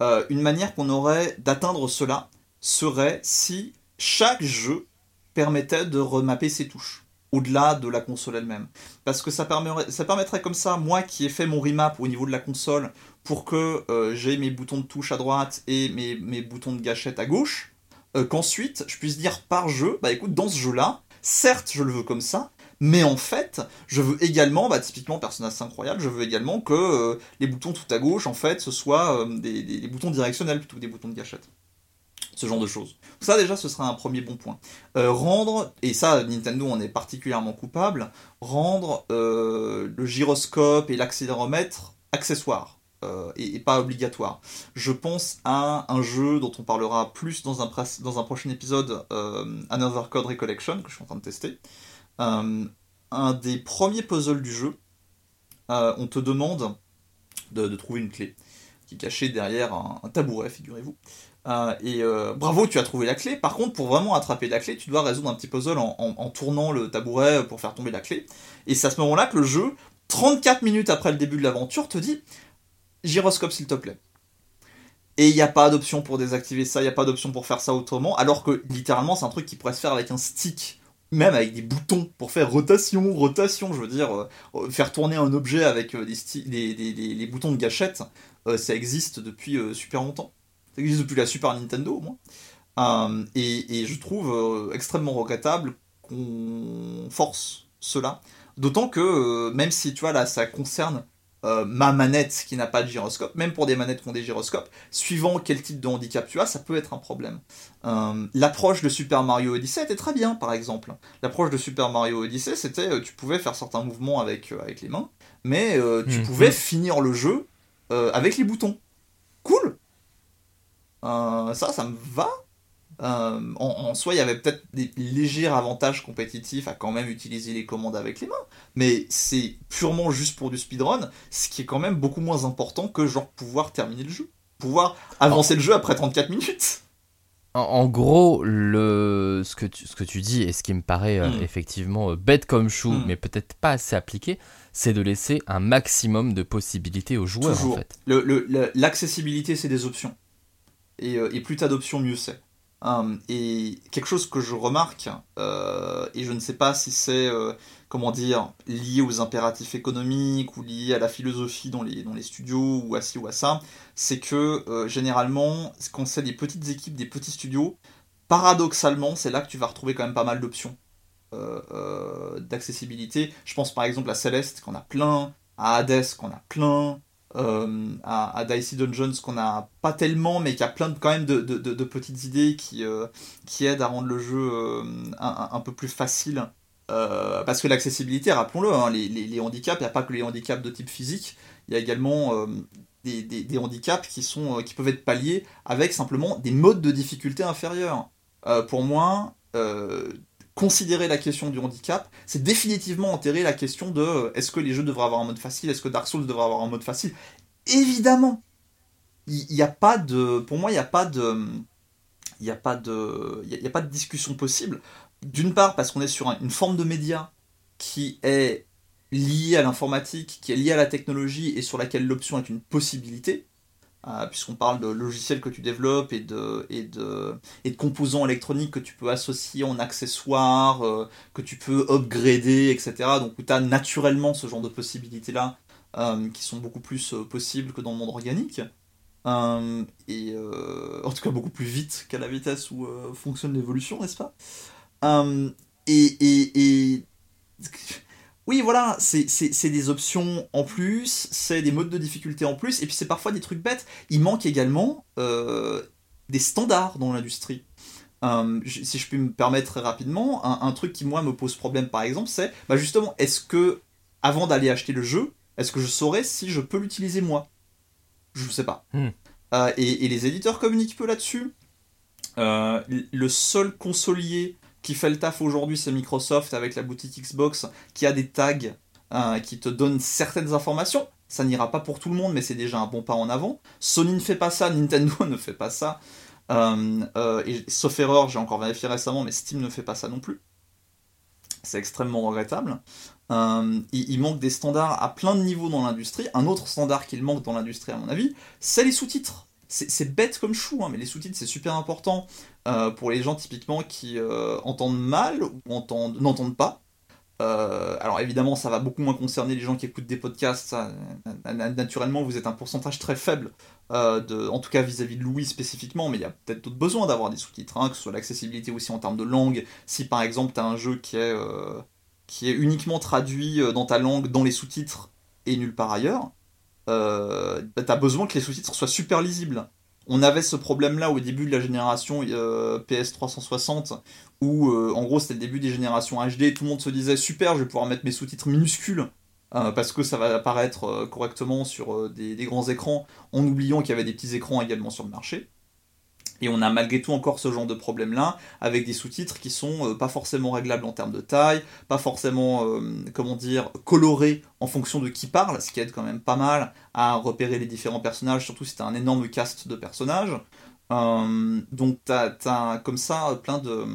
Euh, une manière qu'on aurait d'atteindre cela serait si chaque jeu permettait de remapper ses touches au-delà de la console elle-même. Parce que ça, permettrait, ça permettrait comme ça, moi qui ai fait mon remap au niveau de la console, pour que euh, j'ai mes boutons de touche à droite et mes, mes boutons de gâchette à gauche, euh, qu'ensuite je puisse dire par jeu, bah écoute, dans ce jeu-là, certes je le veux comme ça, mais en fait, je veux également, bah, typiquement Persona 5 Royal, je veux également que euh, les boutons tout à gauche, en fait, ce soient des, des boutons directionnels plutôt que des boutons de gâchette ce genre de choses. Ça déjà ce sera un premier bon point. Euh, rendre, et ça Nintendo en est particulièrement coupable, rendre euh, le gyroscope et l'accéléromètre accessoires euh, et, pas obligatoires. Je pense à un jeu dont on parlera plus dans un, dans un prochain épisode, Another Code Recollection, que je suis en train de tester. un des premiers puzzles du jeu, on te demande de, trouver une clé qui est cachée derrière un tabouret, figurez-vous. Euh, et euh, bravo, tu as trouvé la clé. Par contre, pour vraiment attraper la clé, tu dois résoudre un petit puzzle en, tournant le tabouret pour faire tomber la clé. Et c'est à ce moment-là que le jeu, 34 minutes après le début de l'aventure, te dit gyroscope s'il te plaît. Et il n'y a pas d'option pour désactiver ça, il n'y a pas d'option pour faire ça autrement, alors que littéralement c'est un truc qui pourrait se faire avec un stick, même avec des boutons pour faire rotation, rotation, je veux dire, euh, faire tourner un objet avec les, boutons de gâchette, ça existe depuis super longtemps. Ça existe depuis la Super Nintendo au moins. Euh, et, je trouve euh, extrêmement regrettable qu'on force cela. D'autant que, euh, même si tu vois là, ça concerne ma manette qui n'a pas de gyroscope, même pour des manettes qui ont des gyroscopes, suivant quel type de handicap tu as, ça peut être un problème. L'approche de Super Mario Odyssey était très bien, par exemple. L'approche de Super Mario Odyssey, c'était tu pouvais faire certains mouvements avec, avec les mains, mais tu mhm. pouvais finir le jeu avec les boutons. Cool ça, ça me va. Euh, en, soi, il y avait peut-être des légers avantages compétitifs à quand même utiliser les commandes avec les mains, mais c'est purement juste pour du speedrun, ce qui est quand même beaucoup moins important que genre pouvoir terminer le jeu, pouvoir avancer le jeu après 34 minutes. En, gros, le, ce, que tu, ce que tu dis et ce qui me paraît euh, hmm. effectivement bête comme chou, hmm. mais peut-être pas assez appliqué, c'est de laisser un maximum de possibilités aux joueurs en fait. L'accessibilité, c'est des options. Euh, et, plus t'as d'options, mieux c'est. Hum, et quelque chose que je remarque, euh, et je ne sais pas si c'est, euh, comment dire, lié aux impératifs économiques ou lié à la philosophie dans les, studios ou à ci ou à ça, c'est que généralement, quand c'est des petites équipes, des petits studios, paradoxalement, c'est là que tu vas retrouver quand même pas mal d'options d'accessibilité. Je pense par exemple à Celeste, qu'on a plein, à Hades, qu'on a plein, euh, à, Dicey Dungeons qu'on a pas tellement, mais qui a plein de, quand même de, petites idées qui, euh, qui aident à rendre le jeu euh, un, peu plus facile. parce que l'accessibilité, rappelons-le, hein, les, handicaps, il n'y a pas que les handicaps de type physique, il y a également des, handicaps qui, qui peuvent être palliés avec simplement des modes de difficulté inférieurs. pour moi, considérer la question du handicap, c'est définitivement enterrer la question de euh, est-ce que les jeux devraient avoir un mode facile, est-ce que Dark Souls devrait avoir un mode facile? Évidemment Il n'y a pas de. Pour moi, il n'y a pas de. A, pas de, il a pas de discussion possible. D'une part, parce qu'on est sur une forme de média qui est liée à l'informatique, qui est liée à la technologie et sur laquelle l'option est une possibilité. Euh, puisqu'on parle de logiciels que tu développes et de, composants électroniques que tu peux associer en accessoires, euh, que tu peux upgrader, etc. Donc tu as naturellement ce genre de possibilités-là euh, qui sont beaucoup plus possibles que dans le monde organique. et en tout cas beaucoup plus vite qu'à la vitesse où fonctionne l'évolution, n'est-ce pas? Et Oui, voilà, c'est des options en plus, c'est des modes de difficulté en plus, et puis c'est parfois des trucs bêtes. Il manque également euh, des standards dans l'industrie. Euh, si je puis me permettre très rapidement, un, truc qui moi me pose problème par exemple, c'est bah justement, est-ce que avant d'aller acheter le jeu, est-ce que je saurais si je peux l'utiliser moi? Je ne sais pas. Hmm. Euh, et, les éditeurs communiquent peu là-dessus. Euh, le seul consolier qui fait le taf aujourd'hui, c'est Microsoft avec la boutique Xbox qui a des tags qui te donnent certaines informations. Ça n'ira pas pour tout le monde, mais c'est déjà un bon pas en avant. Sony ne fait pas ça, Nintendo ne fait pas ça. Euh, euh, et, sauf erreur, j'ai encore vérifié récemment, mais Steam ne fait pas ça non plus. C'est extrêmement regrettable. Euh, il, manque des standards à plein de niveaux dans l'industrie. Un autre standard qu'il manque dans l'industrie, à mon avis, c'est les sous-titres. C'est bête comme chou, hein, mais les sous-titres, c'est super important pour les gens typiquement qui entendent mal ou n'entendent pas. alors évidemment, ça va beaucoup moins concerner les gens qui écoutent des podcasts. naturellement, vous êtes un pourcentage très faible euh, en tout cas vis-à-vis de Louis spécifiquement, mais il y a peut-être d'autres besoins d'avoir des sous-titres, hein, que ce soit l'accessibilité aussi en termes de langue. Si par exemple tu as un jeu qui est, euh, qui est uniquement traduit euh, dans ta langue, dans les sous-titres et nulle part ailleurs, bah, tu as besoin que les sous-titres soient super lisibles. On avait ce problème-là au début de la génération PS360, où en gros c'était le début des générations HD, tout le monde se disait super, je vais pouvoir mettre mes sous-titres minuscules euh, parce que ça va apparaître euh, correctement sur euh, des, grands écrans, en oubliant qu'il y avait des petits écrans également sur le marché. Et on a malgré tout encore ce genre de problème-là, avec des sous-titres qui sont pas forcément réglables en termes de taille, pas forcément, comment dire, colorés en fonction de qui parle, ce qui aide quand même pas mal à repérer les différents personnages, surtout si t'as un énorme cast de personnages. donc t'as as comme ça plein de,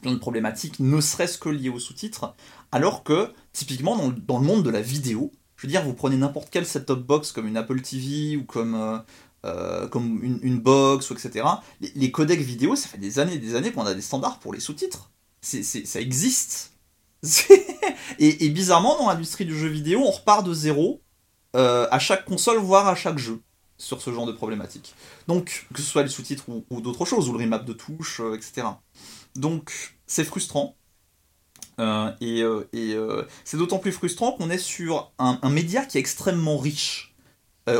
plein de problématiques, ne serait-ce que liées aux sous-titres, alors que, typiquement, dans, le monde de la vidéo, je veux dire, vous prenez n'importe quel set-top box comme une Apple TV ou comme, euh, euh, comme une, box, ou etc. Les, codecs vidéo, ça fait des années et des années qu'on a des standards pour les sous-titres. Ça existe. et, bizarrement, dans l'industrie du jeu vidéo, on repart de zéro euh, à chaque console, voire à chaque jeu, sur ce genre de problématique. Donc, que ce soit les sous-titres ou, d'autres choses, ou le remap de touches, etc. Donc, c'est frustrant. Euh, et, euh, euh, c'est d'autant plus frustrant qu'on est sur un, média qui est extrêmement riche.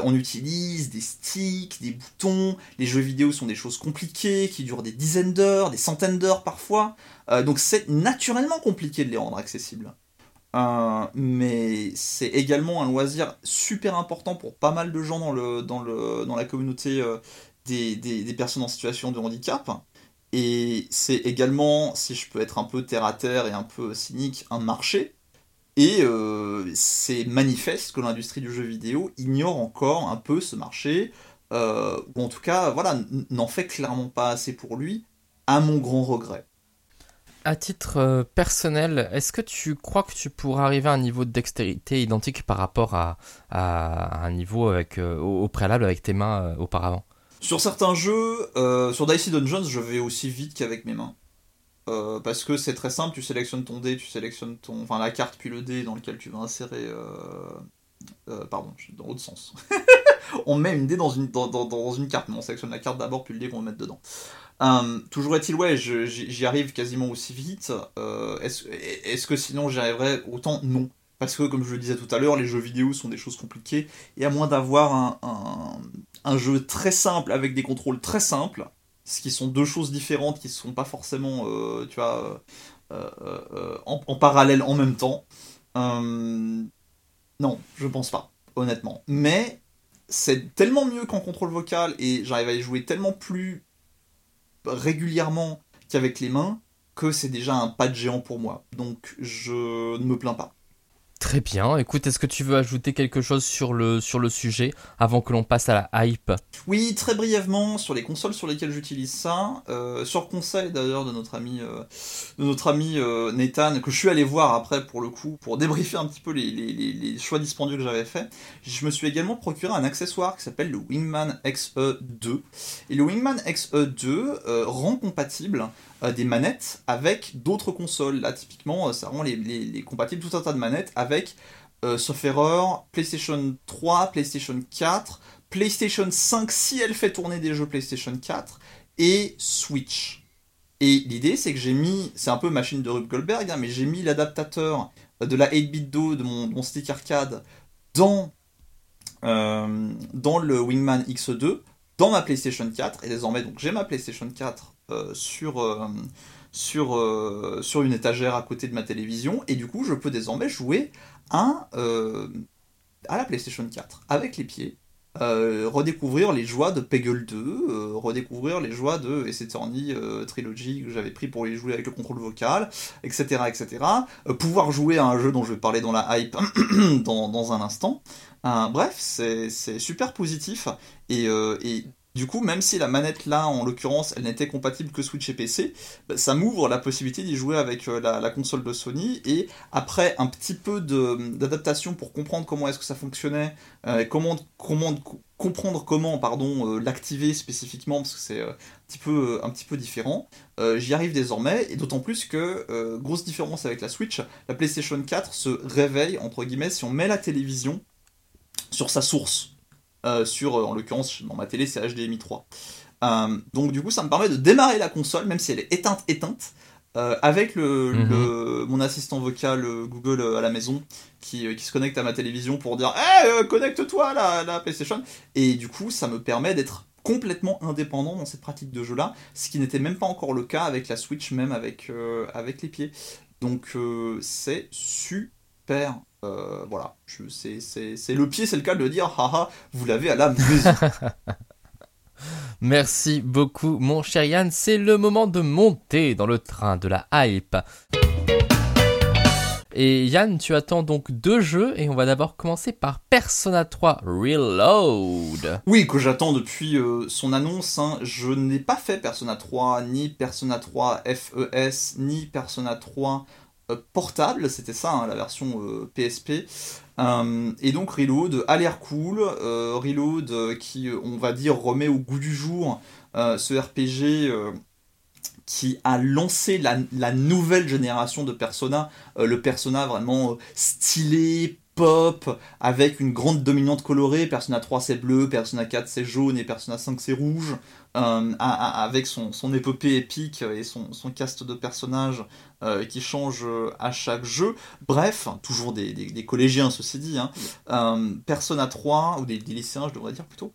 On utilise des sticks, des boutons, les jeux vidéo sont des choses compliquées, qui durent des dizaines d'heures, des centaines d'heures parfois, donc c'est naturellement compliqué de les rendre accessibles. mais c'est également un loisir super important pour pas mal de gens dans, le, dans, la communauté des, des, personnes en situation de handicap. Et c'est également, si je peux être un peu terre à terre et un peu cynique, un marché. Et euh, c'est manifeste que l'industrie du jeu vidéo ignore encore un peu ce marché, euh, ou en tout cas, voilà, n'en fait clairement pas assez pour lui, à mon grand regret. À titre euh, personnel, est-ce que tu crois que tu pourras arriver à un niveau de dextérité identique par rapport à, un niveau avec, au, préalable avec tes mains auparavant? Sur certains jeux, euh, sur Dicey Dungeons, je vais aussi vite qu'avec mes mains. Euh, parce que c'est très simple, tu sélectionnes ton dé, tu sélectionnes ton, enfin la carte puis le dé dans lequel tu vas insérer. Euh, pardon, dans l'autre sens. on met une dé dans une, dans, une carte, mais on sélectionne la carte d'abord puis le dé qu'on va mettre dedans. toujours est-il, ouais, j'y arrive quasiment aussi vite. Est-ce est que sinon j'y arriverais? Autant Non. Parce que, comme je le disais tout à l'heure, les jeux vidéo sont des choses compliquées, et à moins d'avoir un, un jeu très simple avec des contrôles très simples, ce qui sont deux choses différentes qui ne sont pas forcément, euh, euh, euh, en, parallèle en même temps. non, je pense pas, honnêtement. Mais c'est tellement mieux qu'en contrôle vocal et j'arrive à y jouer tellement plus régulièrement qu'avec les mains que c'est déjà un pas de géant pour moi. Donc je ne me plains pas. Très bien. Écoute, est-ce que tu veux ajouter quelque chose sur le, sur le sujet avant que l'on passe à la hype? Oui, très brièvement, sur les consoles sur lesquelles j'utilise ça, euh, sur conseil d'ailleurs de notre ami, euh, euh, Nathan, que je suis allé voir après pour le coup, pour débriefer un petit peu les, les, les choix dispendieux que j'avais fait, je me suis également procuré un accessoire qui s'appelle le Wingman XE2. Et le Wingman XE2 rend compatible euh, des manettes avec d'autres consoles. Là, typiquement, euh, ça rend les, les, compatibles tout un tas de manettes avec, euh, sauf erreur, PlayStation 3, PlayStation 4, PlayStation 5 si elle fait tourner des jeux PlayStation 4, et Switch. Et l'idée, c'est que j'ai mis, c'est un peu machine de Rube Goldberg, hein, mais j'ai mis l'adaptateur de la 8-bit Do de mon, stick arcade dans, dans le Wingman X2 dans ma PlayStation 4 et désormais donc j'ai ma PlayStation 4 sur sur, sur une étagère à côté de ma télévision et du coup je peux désormais jouer à, à la PlayStation 4 avec les pieds euh, redécouvrir les joies de Peggle 2, euh, redécouvrir les joies de Ace Attorney euh, Trilogy que j'avais pris pour les jouer avec le contrôle vocal, etc. etc. pouvoir jouer à un jeu dont je vais parler dans la hype dans, dans, un instant. bref, c'est super positif et, et du coup, même si la manette là, en l'occurrence, elle n'était compatible que Switch et PC, bah, ça m'ouvre la possibilité d'y jouer avec euh, la, console de Sony. Et après un petit peu d'adaptation pour comprendre comment est-ce que ça fonctionnait, euh, comment, comprendre comment pardon euh, l'activer spécifiquement, parce que c'est peu, un petit peu différent, j'y arrive désormais. Et d'autant plus que, grosse différence avec la Switch, la PlayStation 4 se réveille, entre guillemets, si on met la télévision sur sa source. Euh, sur, euh, en l'occurrence, dans ma télé, c'est HDMI 3. Euh, donc du coup, ça me permet de démarrer la console, même si elle est éteinte, éteinte, avec le, mhm. mon assistant vocal Google à la maison qui, qui, se connecte à ma télévision pour dire Hey, connecte-toi à la, PlayStation Et du coup, ça me permet d'être complètement indépendant dans cette pratique de jeu-là, ce qui n'était même pas encore le cas avec la Switch, même avec, avec les pieds. Donc c'est super euh, voilà, c'est le pied, c'est le cas de dire, haha, vous l'avez à la maison. Merci beaucoup, mon cher Yann. C'est le moment de monter dans le train de la hype. Et Yann, tu attends donc deux jeux et on va d'abord commencer par Persona 3 Reload. Oui, que j'attends depuis euh, son annonce. Hein. Je n'ai pas fait Persona 3, ni Persona 3 FES, ni Persona 3 euh, portable, c'était ça hein, la version PSP. Euh, euh, et donc Reload a l'air cool, Reload qui on va dire remet au goût du jour ce RPG qui a lancé la, nouvelle génération de Persona, le Persona vraiment stylé, pop, avec une grande dominante colorée, Persona 3 c'est bleu, Persona 4 c'est jaune et Persona 5 c'est rouge, avec son, épopée épique et son cast de personnages euh, qui change euh, à chaque jeu. Bref, toujours des, des, collégiens ceci dit. Hein. Euh, Persona 3, ou des, lycéens je devrais dire plutôt.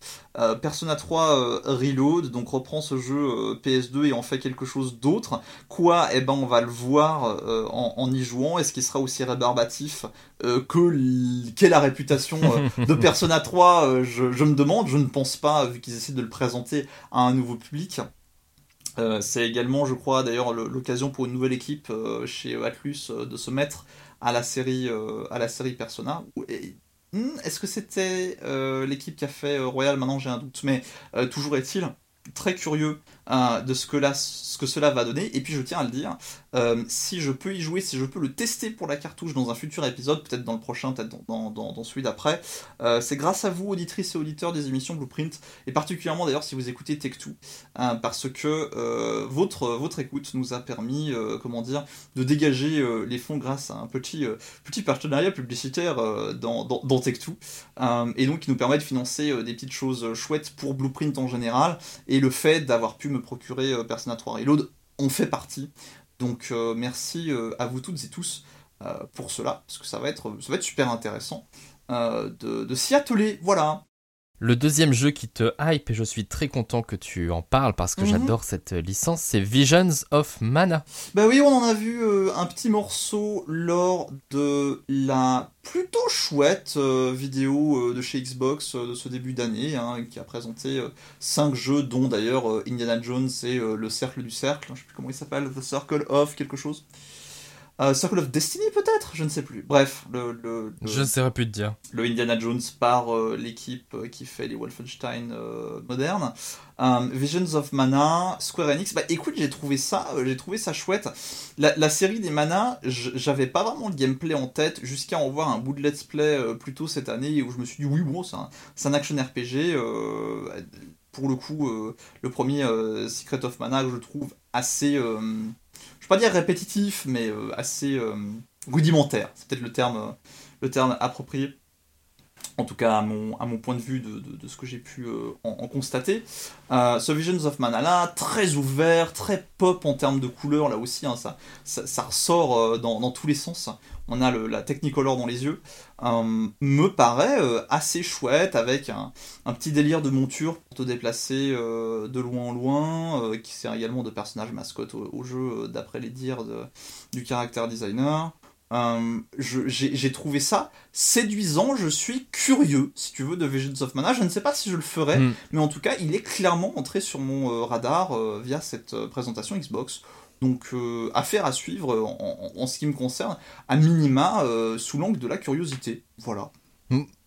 Persona 3 Reload, donc reprend ce jeu PS2 et en fait quelque chose d'autre. Quoi? Eh ben on va le voir en, y jouant. Est-ce qu'il sera aussi rébarbatif que qu'est la réputation de Persona 3 je, je, me demande, je ne pense pas, vu qu'ils essaient de le présenter à un nouveau public. Euh, c'est également, je crois, d'ailleurs, l'occasion pour une nouvelle équipe euh, chez Atlus euh, de se mettre à la série, Persona. Hmm, est-ce que c'était l'équipe qui a fait Royal? Maintenant, j'ai un doute, mais toujours est-il très curieux de ce que cela va donner. Et puis je tiens à le dire, euh, si je peux y jouer, si je peux le tester pour la cartouche dans un futur épisode, peut-être dans le prochain, peut-être dans, dans, celui d'après, euh, c'est grâce à vous, auditrices et auditeurs des émissions Blueprint, et particulièrement d'ailleurs si vous écoutez Tech2, parce que votre, votre écoute nous a permis, comment dire, de dégager les fonds grâce à un petit, petit partenariat publicitaire dans, dans, dans Tech2, et donc qui nous permet de financer des petites choses chouettes pour Blueprint en général, et le fait d'avoir pu me procurer euh, Persona 3 Reload on fait partie. Donc euh, merci euh, à vous toutes et tous pour cela, parce que ça va être, ça va être super intéressant de, de s'y atteler. Voilà. Le deuxième jeu qui te hype, et je suis très content que tu en parles parce que mhm. j'adore cette licence, c'est Visions of Mana. Bah oui, on en a vu euh, un petit morceau lors de la plutôt chouette euh, vidéo euh, de chez Xbox de ce début d'année, hein, qui a présenté 5 jeux, dont d'ailleurs Indiana Jones et le Cercle du Cercle, je sais plus comment il s'appelle, The Circle of quelque chose. Euh, Circle of Destiny peut-être? Je ne sais plus. Bref, le, je ne saurais plus te dire. Le Indiana Jones par euh, l'équipe euh, qui fait les Wolfenstein modernes. Visions of Mana, Square Enix. Bah écoute, j'ai trouvé ça, j'ai trouvé ça chouette. La, série des Mana, j'avais pas vraiment le gameplay en tête jusqu'à en voir un bout de let's play plus tôt cette année où je me suis dit oui bon c'est un, un, action RPG. pour le coup, le premier Secret of Mana, je trouve assez je vais pas dire répétitif, mais euh, assez euh, rudimentaire. C'est peut-être le terme, euh, le terme approprié. En tout cas, à mon, point de vue de, ce que j'ai pu en, constater. ce Visions of Mana là, très ouvert, très pop en termes de couleurs, là aussi, hein, ça, ressort dans, tous les sens. On a la Technicolor dans les yeux, me paraît assez chouette avec un, petit délire de monture pour te déplacer de loin en loin, qui sert également de personnage mascotte au, jeu d'après les dires du caractère designer. Euh, j'ai trouvé ça séduisant, je suis curieux, si tu veux, de Visions of Mana. Je ne sais pas si je le ferai, hmm. mais en tout cas, il est clairement entré sur mon euh, radar euh, via cette présentation Xbox. Donc, affaire à suivre en, ce qui me concerne, à minima, sous l'angle de la curiosité. Voilà.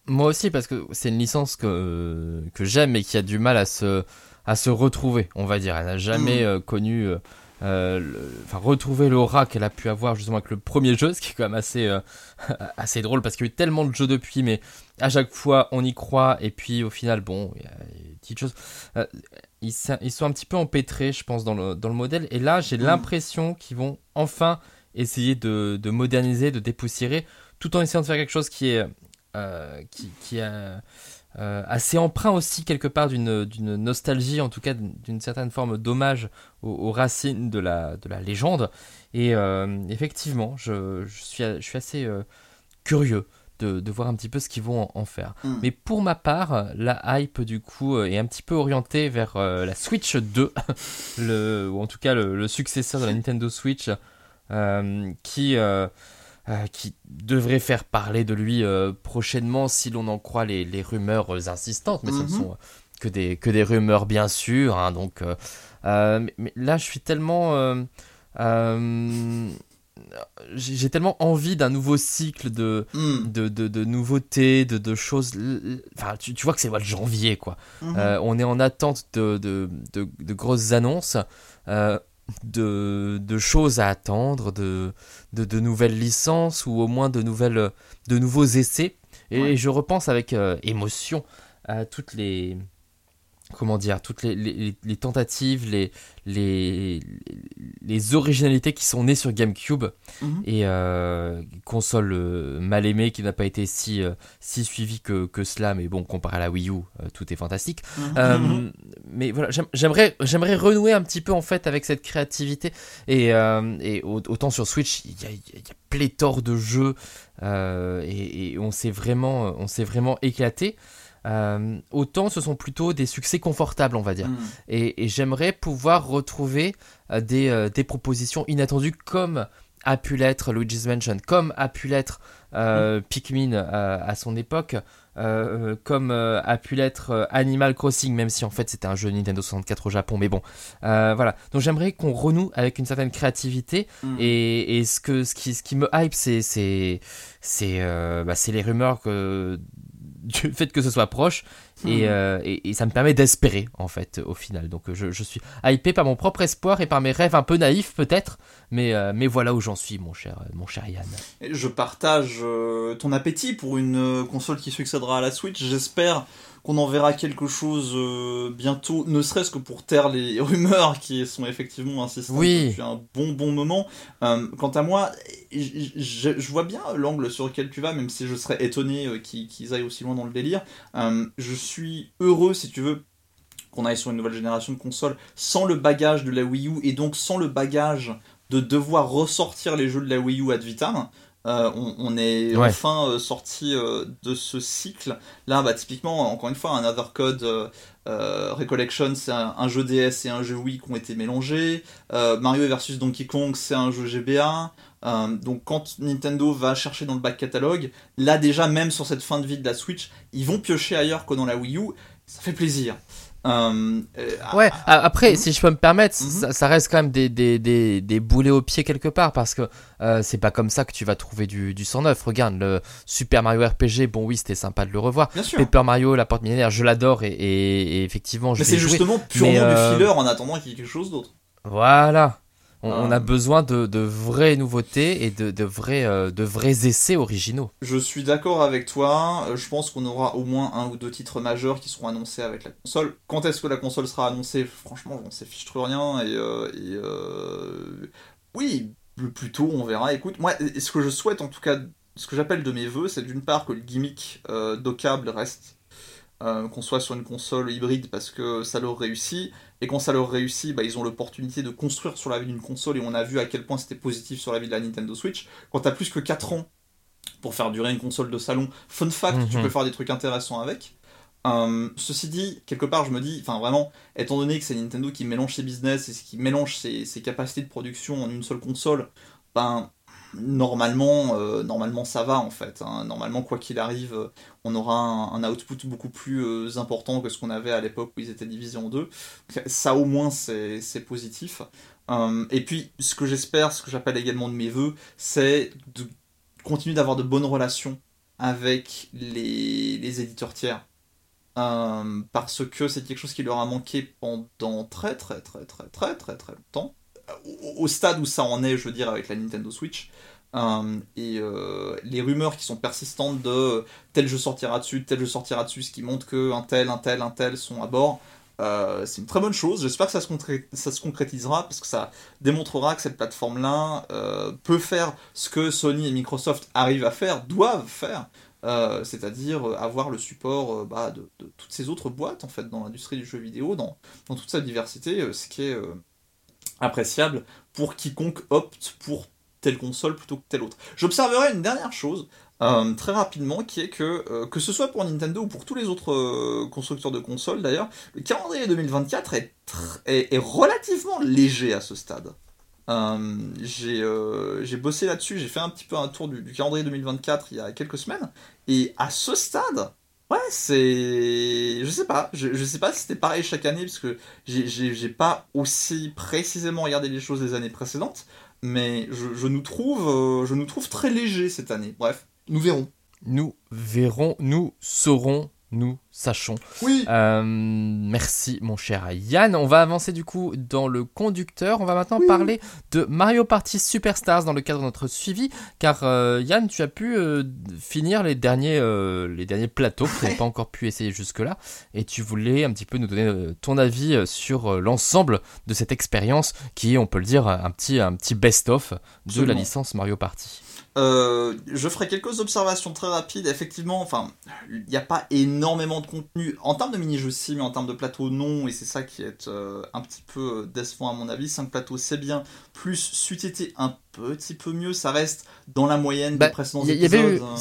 Moi aussi, parce que c'est une licence que, que j'aime et qui a du mal à se, à se retrouver, on va dire. Elle n'a jamais hmm. connu euh, enfin, retrouver l'aura qu'elle a pu avoir justement avec le premier jeu, ce qui est quand même assez, euh, assez drôle parce qu'il y a eu tellement de jeux depuis, mais à chaque fois on y croit et puis au final, bon, il y a des petites choses. Euh, ils, ils, sont un petit peu empêtrés, je pense, dans le, dans le modèle, et là j'ai mm. l'impression qu'ils vont enfin essayer de, de, moderniser, de dépoussiérer, tout en essayant de faire quelque chose qui est. qui, qui a euh, assez emprunt aussi quelque part d'une nostalgie, en tout cas d'une certaine forme d'hommage aux, racines de la, de la légende. Et euh, effectivement, je, je, suis, je suis assez euh, curieux de, de, voir un petit peu ce qu'ils vont en, faire. Hmm. Mais pour ma part, la hype du coup est un petit peu orientée vers la Switch 2, le, ou en tout cas le, le, successeur de la Nintendo Switch, qui euh, qui devrait faire parler de lui euh, prochainement si l'on en croit les, rumeurs insistantes, mais ce ne mhm. sont que des, que des rumeurs bien sûr. Hein, donc euh, mais, là, je suis tellement j'ai tellement envie d'un nouveau cycle de, hmm. de, de, nouveautés, de, de choses. Enfin, tu, tu vois que c'est le janvier, quoi. Mhm. on est en attente de, de, grosses annonces de, choses à attendre, de, de, nouvelles licences ou au moins de, nouvelles, de nouveaux essais. Et je repense avec euh, émotion à toutes les, comment dire, toutes les, les, tentatives, les, les, les originalités qui sont nées sur GameCube mhm. et euh, console euh, mal aimée qui n'a pas été si, euh, si suivie que, que, cela, mais bon, comparé à la Wii U, tout est fantastique. Mhm. mais voilà, j'aimerais, renouer un petit peu en fait avec cette créativité et, et autant sur Switch, il y a, y a, pléthore de jeux et, et, on s'est vraiment, on s'est vraiment éclaté. Euh, autant ce sont plutôt des succès confortables, on va dire. Hmm. Et, j'aimerais pouvoir retrouver euh, des, euh, des, propositions inattendues comme a pu l'être Luigi's Mansion, comme a pu l'être hmm. Pikmin à son époque, comme a pu l'être Animal Crossing, même si en fait c'était un jeu Nintendo 64 au Japon, mais bon, voilà. Donc j'aimerais qu'on renoue avec une certaine créativité, hmm. et, et, ce, que, ce, qui, ce qui me hype, c'est c'est bah, les rumeurs que du fait que ce soit proche hmm. euh, et, et, ça me permet d'espérer en fait au final. Donc je, je, suis hypé par mon propre espoir et par mes rêves un peu naïfs peut-être mais, euh, mais voilà où j'en suis mon cher, mon cher Yann. Je partage euh, ton appétit pour une console qui succédera à la Switch. J'espère qu'on en verra quelque chose euh, bientôt, ne serait-ce que pour taire les rumeurs qui sont effectivement insistantes depuis un bon bon moment. Euh, quant à moi, je, vois bien l'angle sur lequel tu vas, même si je serais étonné euh, qu'ils aillent aussi loin dans le délire. je suis heureux, si tu veux, qu'on aille sur une nouvelle génération de consoles sans le bagage de la Wii U et donc sans le bagage de devoir ressortir les jeux de la Wii U ad vitam. Euh, on, est enfin euh, sorti euh, de ce cycle. Là, bah, typiquement, encore une fois, un Other Code Recollection, c'est un, jeu DS et un jeu Wii qui ont été mélangés. Mario versus Donkey Kong, c'est un jeu GBA. donc quand Nintendo va chercher dans le back catalogue, là déjà, même sur cette fin de vie de la Switch, ils vont piocher ailleurs que dans la Wii U. Ça fait plaisir. Euh, euh, ouais, après, si je peux me permettre, mhm. ça, reste quand même des, des, des, des, boulets au pied quelque part parce que euh, c'est pas comme ça que tu vas trouver du, du 109. Regarde, le Super Mario RPG, bon, oui, c'était sympa de le revoir. Bien sûr. Paper Mario, la porte millénaire, je l'adore et, et, effectivement, je Mais c'est justement purement du filler en attendant qu'il y ait quelque chose d'autre. Voilà. On, a ah. besoin de, vraies nouveautés et de, vrais, euh, de vrais essais originaux. Je suis d'accord avec toi. Euh, je pense qu'on aura au moins un ou deux titres majeurs qui seront annoncés avec la console. Quand est-ce que la console sera annoncée? Franchement, on sait fiche rien. Et, euh, oui, le plus tôt on verra. Écoute, moi, ce que je souhaite en tout cas, ce que j'appelle de mes voeux, c'est d'une part que le gimmick dockable reste. qu'on soit sur une console hybride parce que ça leur réussit, et quand ça leur réussit, bah, ils ont l'opportunité de construire sur la vie d'une console, et on a vu à quel point c'était positif sur la vie de la Nintendo Switch. Quand t'as plus que 4 ans pour faire durer une console de salon, fun fact, tu Mhm. peux faire des trucs intéressants avec. Euh, ceci dit, quelque part, je me dis, enfin vraiment, étant donné que c'est Nintendo qui mélange ses business et qui mélange ses, ses capacités de production en une seule console, ben normalement, euh, normalement ça va en fait. hein. Normalement, quoi qu'il arrive, euh, on aura un, output beaucoup plus euh, important que ce qu'on avait à l'époque où ils étaient divisés en deux. Ça au moins c'est positif. Et puis, ce que j'espère, ce que j'appelle également de mes voeux, c'est de continuer d'avoir de bonnes relations avec les, les éditeurs tiers. Parce que c'est quelque chose qui leur a manqué pendant très très très très très très très longtemps. Au, stade où ça en est, je veux dire, avec la Nintendo Switch. Euh, et euh, les rumeurs qui sont persistantes de tel jeu sortira dessus, tel jeu sortira dessus, ce qui montre que un tel, un tel, un tel sont à bord, euh, c'est une très bonne chose. J'espère que ça se, ça se concrétisera parce que ça démontrera que cette plateforme-là euh, peut faire ce que Sony et Microsoft arrivent à faire, doivent faire, euh, c'est-à-dire euh, avoir le support euh, bah, de, de toutes ces autres boîtes en fait dans l'industrie du jeu vidéo, dans, dans toute sa diversité, euh, ce qui est euh, appréciable pour quiconque opte pour telle console plutôt que telle autre. J'observerai une dernière chose euh, très rapidement qui est que euh, que ce soit pour Nintendo ou pour tous les autres euh, constructeurs de consoles d'ailleurs, le calendrier 2024 est, est, est relativement léger à ce stade. J'ai j'ai bossé là-dessus, j'ai fait un petit peu un tour du, du calendrier 2024 il y a quelques semaines, et à ce stade, ouais, c'est. Je sais pas, je, je sais pas si c'était pareil chaque année, parce que j'ai- pas aussi précisément regardé les choses des années précédentes, mais je, je nous trouve, euh, je nous trouve très léger cette année. Bref, nous verrons. Nous verrons, nous saurons, nous sachons. Oui. Euh, merci mon cher Yann. On va avancer du coup dans le conducteur. On va maintenant Oui. parler de Mario Party Superstars dans le cadre de notre suivi. Car euh, Yann, tu as pu euh, finir les derniers, les derniers plateaux que tu n'avais pas encore pu essayer jusque-là. Et tu voulais un petit peu nous donner ton avis sur l'ensemble de cette expérience qui est, on peut le dire, un petit, un petit best-of de la licence Mario Party. Euh, je ferai quelques observations très rapides. Effectivement, enfin, il n'y a pas énormément de contenu en termes de mini-jeux si, mais en termes de plateaux non, et c'est ça qui est euh, un petit peu euh, décevant à mon avis. 5 plateaux c'est bien, plus c'eût été un petit peu mieux, ça reste dans la moyenne Bah, des précédents y, y avait eu, épisodes. hein.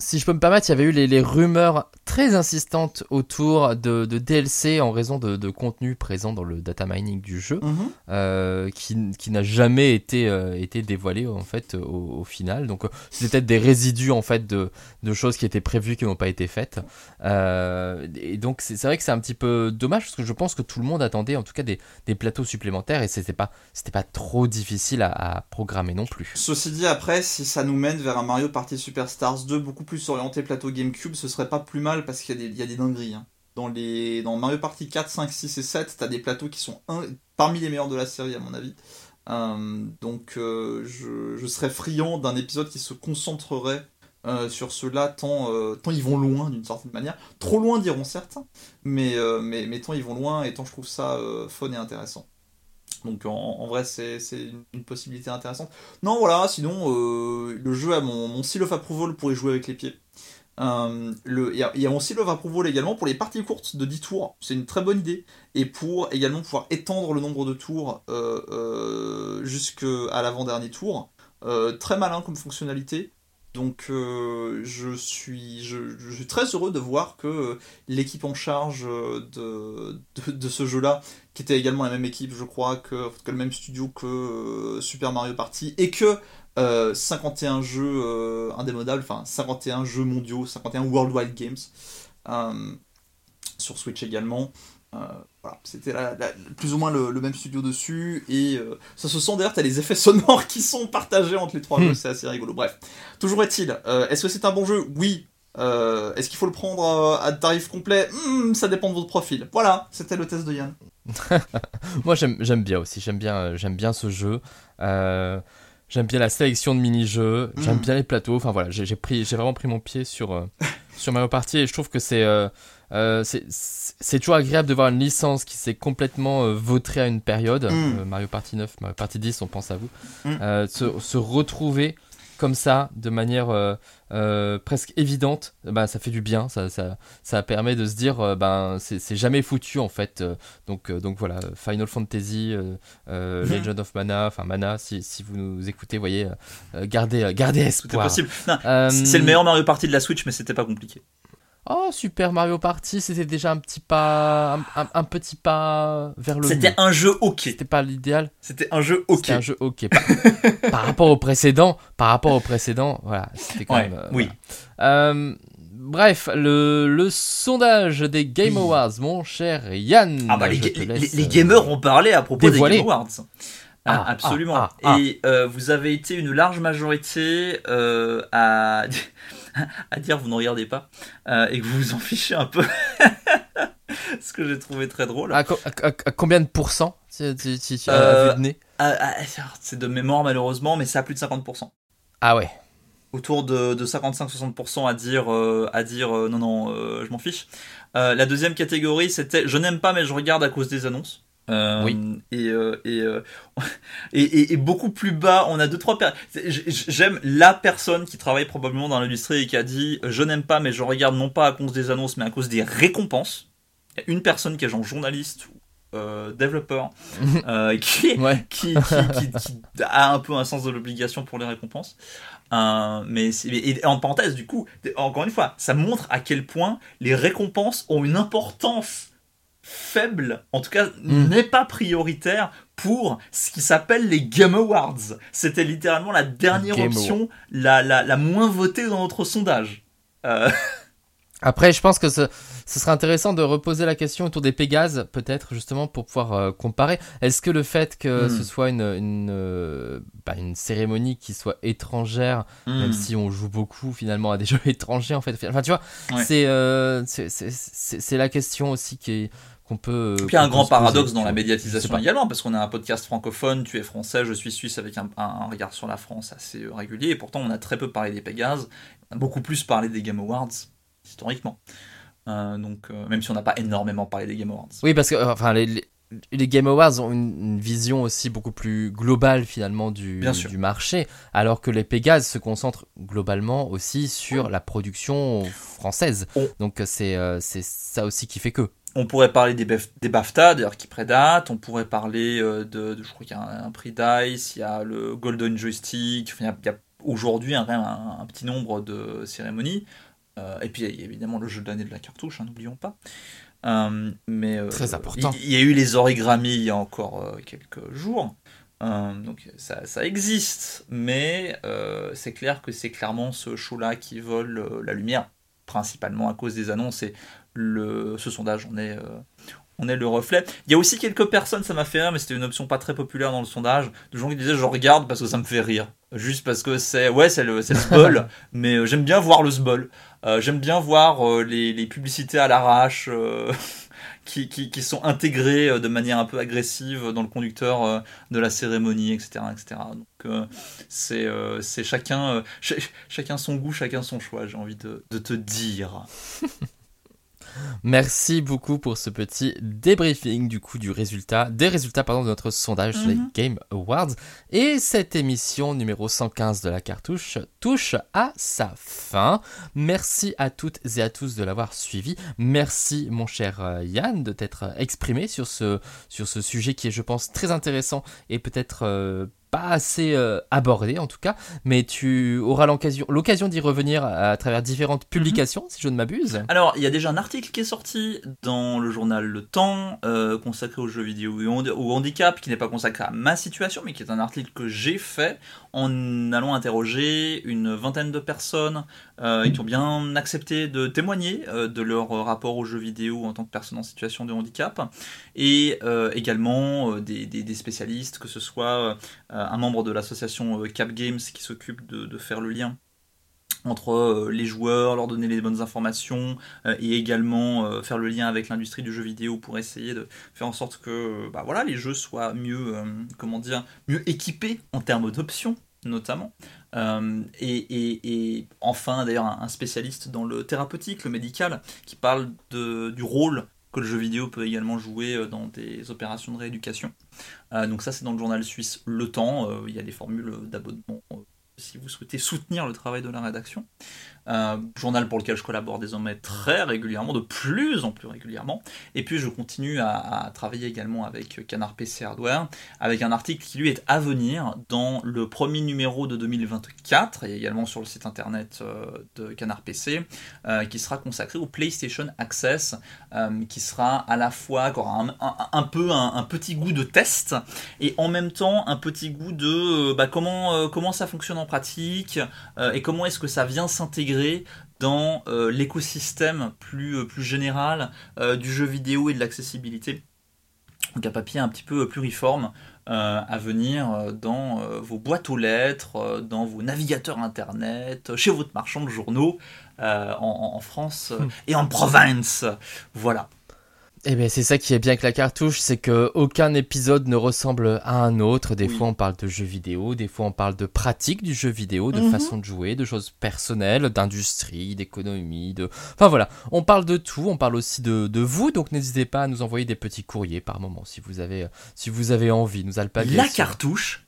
Si, je peux me permettre, il y avait eu les, les rumeurs très insistantes autour de, de DLC en raison de, de contenu présent dans le data mining du jeu, Mhm. euh, qui, qui n'a jamais été, euh, été dévoilé en fait au, au final. Donc c'était peut-être des résidus en fait de, de choses qui étaient prévues qui n'ont pas été faites. Euh, et donc c'est c'est vrai que c'est un petit peu dommage parce que je pense que tout le monde attendait en tout cas des, des plateaux supplémentaires et c'était pas c'était pas trop difficile à, à programmer non plus. Ceci dit, après, si ça nous mène vers un Mario Party Superstars 2 beaucoup plus orienté plateau GameCube, ce serait pas plus mal parce qu'il y, a des- dingueries. hein. Dans, les, dans Mario Party 4, 5, 6 et 7, t'as des plateaux qui sont parmi les meilleurs de la série, à mon avis. Euh, donc, euh, je, serais friand d'un épisode qui se concentrerait euh, sur ceux-là, tant, tant ils vont loin d'une certaine manière. Trop loin, diront certains, mais, mais, mais tant ils vont loin et tant je trouve ça fun et intéressant. Donc en, vrai, c'est une, possibilité intéressante. Non, voilà, sinon, euh, le jeu a mon, mon seal of approval pour y jouer avec les pieds. Euh, Il y, a- mon seal of approval également pour les parties courtes de 10 tours, c'est une très bonne idée. Et pour également pouvoir étendre le nombre de tours euh, jusqu'à l'avant-dernier tour. Très malin comme fonctionnalité. Donc euh, je, suis, très heureux de voir que euh, l'équipe en charge euh, de, ce jeu-là, qui était également la même équipe, je crois, que, que le même studio que Super Mario Party, et que euh, 51 jeux indémodables, enfin 51 jeux mondiaux, 51 Worldwide Games, sur Switch également. Voilà, c'était plus ou moins le, le même studio dessus, et euh, ça se sent d'ailleurs, t'as les effets sonores qui sont partagés entre les trois Hmm. jeux, c'est assez rigolo. Bref, toujours est-il, euh, est-ce que c'est un bon jeu? Oui. Euh, est-ce qu'il faut le prendre à tarif complet? Hmm, Ça dépend de votre profil. Voilà, c'était le test de Yann. Moi j'aime bien aussi, j'aime bien, j'aime bien ce jeu. Euh, j'aime bien la sélection de mini-jeux, j'aime Mhm. bien les plateaux. Enfin voilà, j'ai j'ai pris, j'ai vraiment pris mon pied sur euh, sur Mario Party et je trouve que c'est euh, euh, c'est- toujours agréable de voir une licence qui s'est complètement euh, vautrée à une période. Mhm. Euh, Mario Party 9, Mario Party 10, on pense à vous. Mhm. Euh, se, se retrouver comme ça, de manière euh, euh, presque évidente, bah, ça fait du bien. Ça, ça, ça permet de se dire, euh, ben, c'est jamais foutu en fait. donc, donc voilà, Final Fantasy, mhm. Legend of Mana, enfin Mana, si, si, vous nous écoutez, voyez, gardez, gardez espoir. C'est possible. c'est le meilleur Mario Party de la Switch, mais c'était pas compliqué. Oh, Super Mario Party, c'était déjà un petit pas, un, petit pas vers le. C'était un jeu ok. C'était pas l'idéal. C'était un jeu ok. C'était un jeu ok. Par, rapport au précédent, par rapport au précédent, voilà, c'était quand même. Euh, oui. Euh, bref, le, le, sondage des Game Awards, mon cher Yann. Ah bah les, les, gamers ont parlé à propos des Game Awards. Ah, ah, absolument. Ah, Et euh, vous avez été une large majorité à à dire vous ne regardez pas euh, et que vous vous en fichez un peu. Ce que j'ai trouvé très drôle. À, combien de pourcents si, tu euh, de nez C'est de mémoire malheureusement, mais c'est à plus de 50%. Ah ouais autour de, de 55-60% à dire, euh, à dire non, non, je m'en fiche. la deuxième catégorie, c'était je n'aime pas, mais je regarde à cause des annonces. Euh, oui. Euh, euh, et, et, et, beaucoup plus bas, on a deux trois personnes. J'aime la personne qui travaille probablement dans l'industrie et qui a dit je n'aime pas, mais je regarde non pas à cause des annonces, mais à cause des récompenses. Il y a une personne qui est genre journaliste euh, développeur qui, qui, qui, a un peu un sens de l'obligation pour les récompenses. mais et en parenthèse, du coup, encore une fois, ça montre à quel point les récompenses ont une importance faible, en tout cas hmm. n'est pas prioritaire pour ce qui s'appelle les Game Awards. C'était littéralement la dernière option, la, la, moins votée dans notre sondage. Euh. Après, je pense que ce, ce, serait intéressant de reposer la question autour des Pégases, peut-être justement pour pouvoir euh, comparer. Est-ce que le fait que hmm. ce soit une, une, euh, bah, une, cérémonie qui soit étrangère, même hmm. si on joue beaucoup finalement à des jeux étrangers en fait, enfin tu vois, c'est c'est la question aussi qui est peut. Puis il y a un grand paradoxe dans la médiatisation également, parce qu'on a un podcast francophone, tu es français, je suis suisse, avec un, regard sur la France assez euh, régulier, et pourtant on a très peu parlé des Pégases, on a beaucoup plus parlé des Game Awards, historiquement. Euh, donc, euh, même si on n'a pas énormément parlé des Game Awards. Oui, parce que enfin, les, les, Game Awards ont une, vision aussi beaucoup plus globale finalement du, du marché, alors que les Pégases se concentrent globalement aussi sur la production française. Donc c'est ça aussi qui fait que. On pourrait parler des, des BAFTA, d'ailleurs, qui prédatent. On pourrait parler euh, de, je crois qu'il y a un, prix DICE, il y a le Golden Joystick. il y a, aujourd'hui un, un, petit nombre de cérémonies. Euh, et puis, il y a évidemment le jeu de l'année de la cartouche, hein, n'oublions pas. Euh, mais Très important. Il, y a eu les origami il y a encore quelques jours. donc ça, ça, existe, mais c'est clair que c'est clairement ce show-là qui vole la lumière, principalement à cause des annonces. Et le, ce sondage on est, euh, on est le reflet. Il y a aussi quelques personnes, ça m'a fait rire, mais c'était une option pas très populaire dans le sondage, de gens qui disaient je regarde parce que ça me fait rire. Juste parce que c'est ouais c'est le, le mais euh, j'aime bien voir le sbol. Euh, j'aime bien voir les, les, publicités à l'arrache qui, qui, sont intégrées de manière un peu agressive dans le conducteur de la cérémonie, etc. etc. Donc c'est chacun, chacun son goût, chacun son choix, j'ai envie de te dire. Merci beaucoup pour ce petit débriefing du coup du résultat, des résultats pardon, de notre sondage sur les mhm. Game Awards. Et cette émission numéro 115 de la cartouche touche à sa fin. Merci à toutes et à tous de l'avoir suivi. Merci mon cher euh, Yann de t'être exprimé sur ce, sur ce sujet qui est je pense très intéressant et peut-être euh, pas assez euh, abordé en tout cas, mais tu auras l'occasion d'y revenir à, travers différentes mhm. publications, si je ne m'abuse. Alors, il y a déjà un article qui est sorti dans le journal Le Temps, euh, consacré aux jeux vidéo ou au handicap, qui n'est pas consacré à ma situation, mais qui est un article que j'ai fait en allant interroger une vingtaine de personnes euh, qui ont bien accepté de témoigner de leur rapport aux jeux vidéo en tant que personne en situation de handicap, et également des, des, spécialistes, que ce soit euh, un membre de l'association euh, Cap Games qui s'occupe de, faire le lien entre euh, les joueurs, leur donner les bonnes informations et également faire le lien avec l'industrie du jeu vidéo pour essayer de faire en sorte que bah voilà, les jeux soient mieux, comment dire, mieux équipés en termes d'options notamment. et, enfin d'ailleurs un, spécialiste dans le thérapeutique, le médical, qui parle de, du rôle que le jeu vidéo peut également jouer euh, dans des opérations de rééducation. Euh, donc ça c'est dans le journal suisse Le Temps, euh, il y a des formules d'abonnement si vous souhaitez soutenir le travail de la rédaction. Euh, journal pour lequel je collabore désormais très régulièrement, de plus en plus régulièrement. Et puis je continue à, travailler également avec Canard PC Hardware, avec un article qui lui est à venir dans le premier numéro de 2024, et également sur le site internet euh, de Canard PC, euh, qui sera consacré au PlayStation Access, qui sera à la fois un, peu un, petit goût de test, et en même temps un petit goût de bah, comment, comment ça fonctionne en pratique, et comment est-ce que ça vient s'intégrer dans euh, l'écosystème plus, euh, plus général euh, du jeu vidéo et de l'accessibilité. Donc un papier un petit peu pluriforme à venir dans vos boîtes aux lettres, dans vos navigateurs internet, chez votre marchand de journaux en, France hmm. et en province. Voilà. Eh bien, c'est ça qui est bien avec la cartouche, c'est que aucun épisode ne ressemble à un autre. Des fois, on parle de jeux vidéo, des fois, on parle de pratique du jeu vidéo, de mhm. façon de jouer, de choses personnelles, d'industrie, d'économie, de. Enfin voilà, on parle de tout. On parle aussi de, de vous, donc n'hésitez pas à nous envoyer des petits courriers par moment si vous avez, si vous avez envie. Nous alpaguer. La cartouche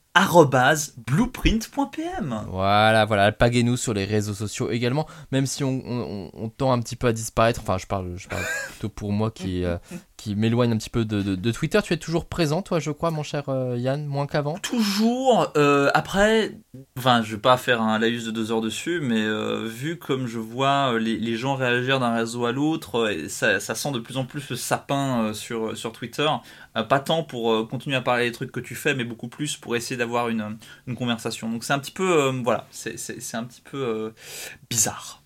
blueprint.pm. Voilà, voilà, alpaguez-nous sur les réseaux sociaux également, même si on, tend un petit peu à disparaître. Enfin, je parle, je parle plutôt pour moi qui, euh, qui m'éloigne un petit peu de, Twitter. Tu es toujours présent, toi, je crois, mon cher euh, Yann, moins qu'avant? Toujours. Euh, après, enfin, je vais pas faire un laïus de deux heures dessus, mais euh, vu comme je vois les, gens réagir d'un réseau à l'autre, ça, sent de plus en plus le sapin sur, sur Twitter. pas tant pour continuer à parler des trucs que tu fais, mais beaucoup plus pour essayer d'avoir une, une, conversation. Donc c'est un petit peu, voilà, c'est un petit peu bizarre.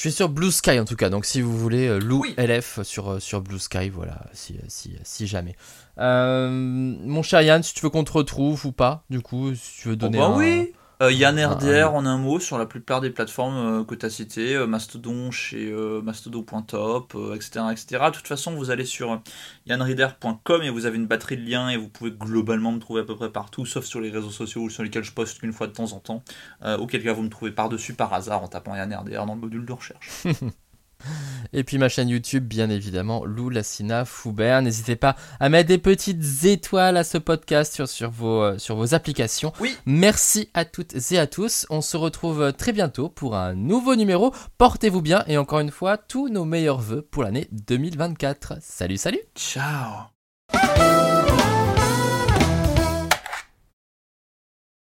Je suis sur Blue Sky en tout cas, donc si vous voulez, euh, Lou LF sur, euh, sur Blue Sky, voilà, si, si, si jamais. Euh, mon cher Yann, si tu veux qu'on te retrouve ou pas, du coup, si tu veux donner oh bah oui euh, Yann RDR en un mot sur la plupart des plateformes euh, que tu as citées, euh, Mastodon chez mastodon.top, etc., etc. De toute façon, vous allez sur yanreader.com et vous avez une batterie de liens et vous pouvez globalement me trouver à peu près partout, sauf sur les réseaux sociaux sur lesquels je poste qu'une fois de temps en temps, auquel cas vous me trouvez par-dessus par hasard en tapant Yann RDR dans le module de recherche. Et puis ma chaîne YouTube, bien évidemment, Lou Lassina Foubert. N'hésitez pas à mettre des petites étoiles à ce podcast sur, sur, vos, euh, sur vos applications. Oui. Merci à toutes et à tous. On se retrouve très bientôt pour un nouveau numéro. Portez-vous bien et encore une fois, tous nos meilleurs voeux pour l'année 2024. Salut, salut. Ciao.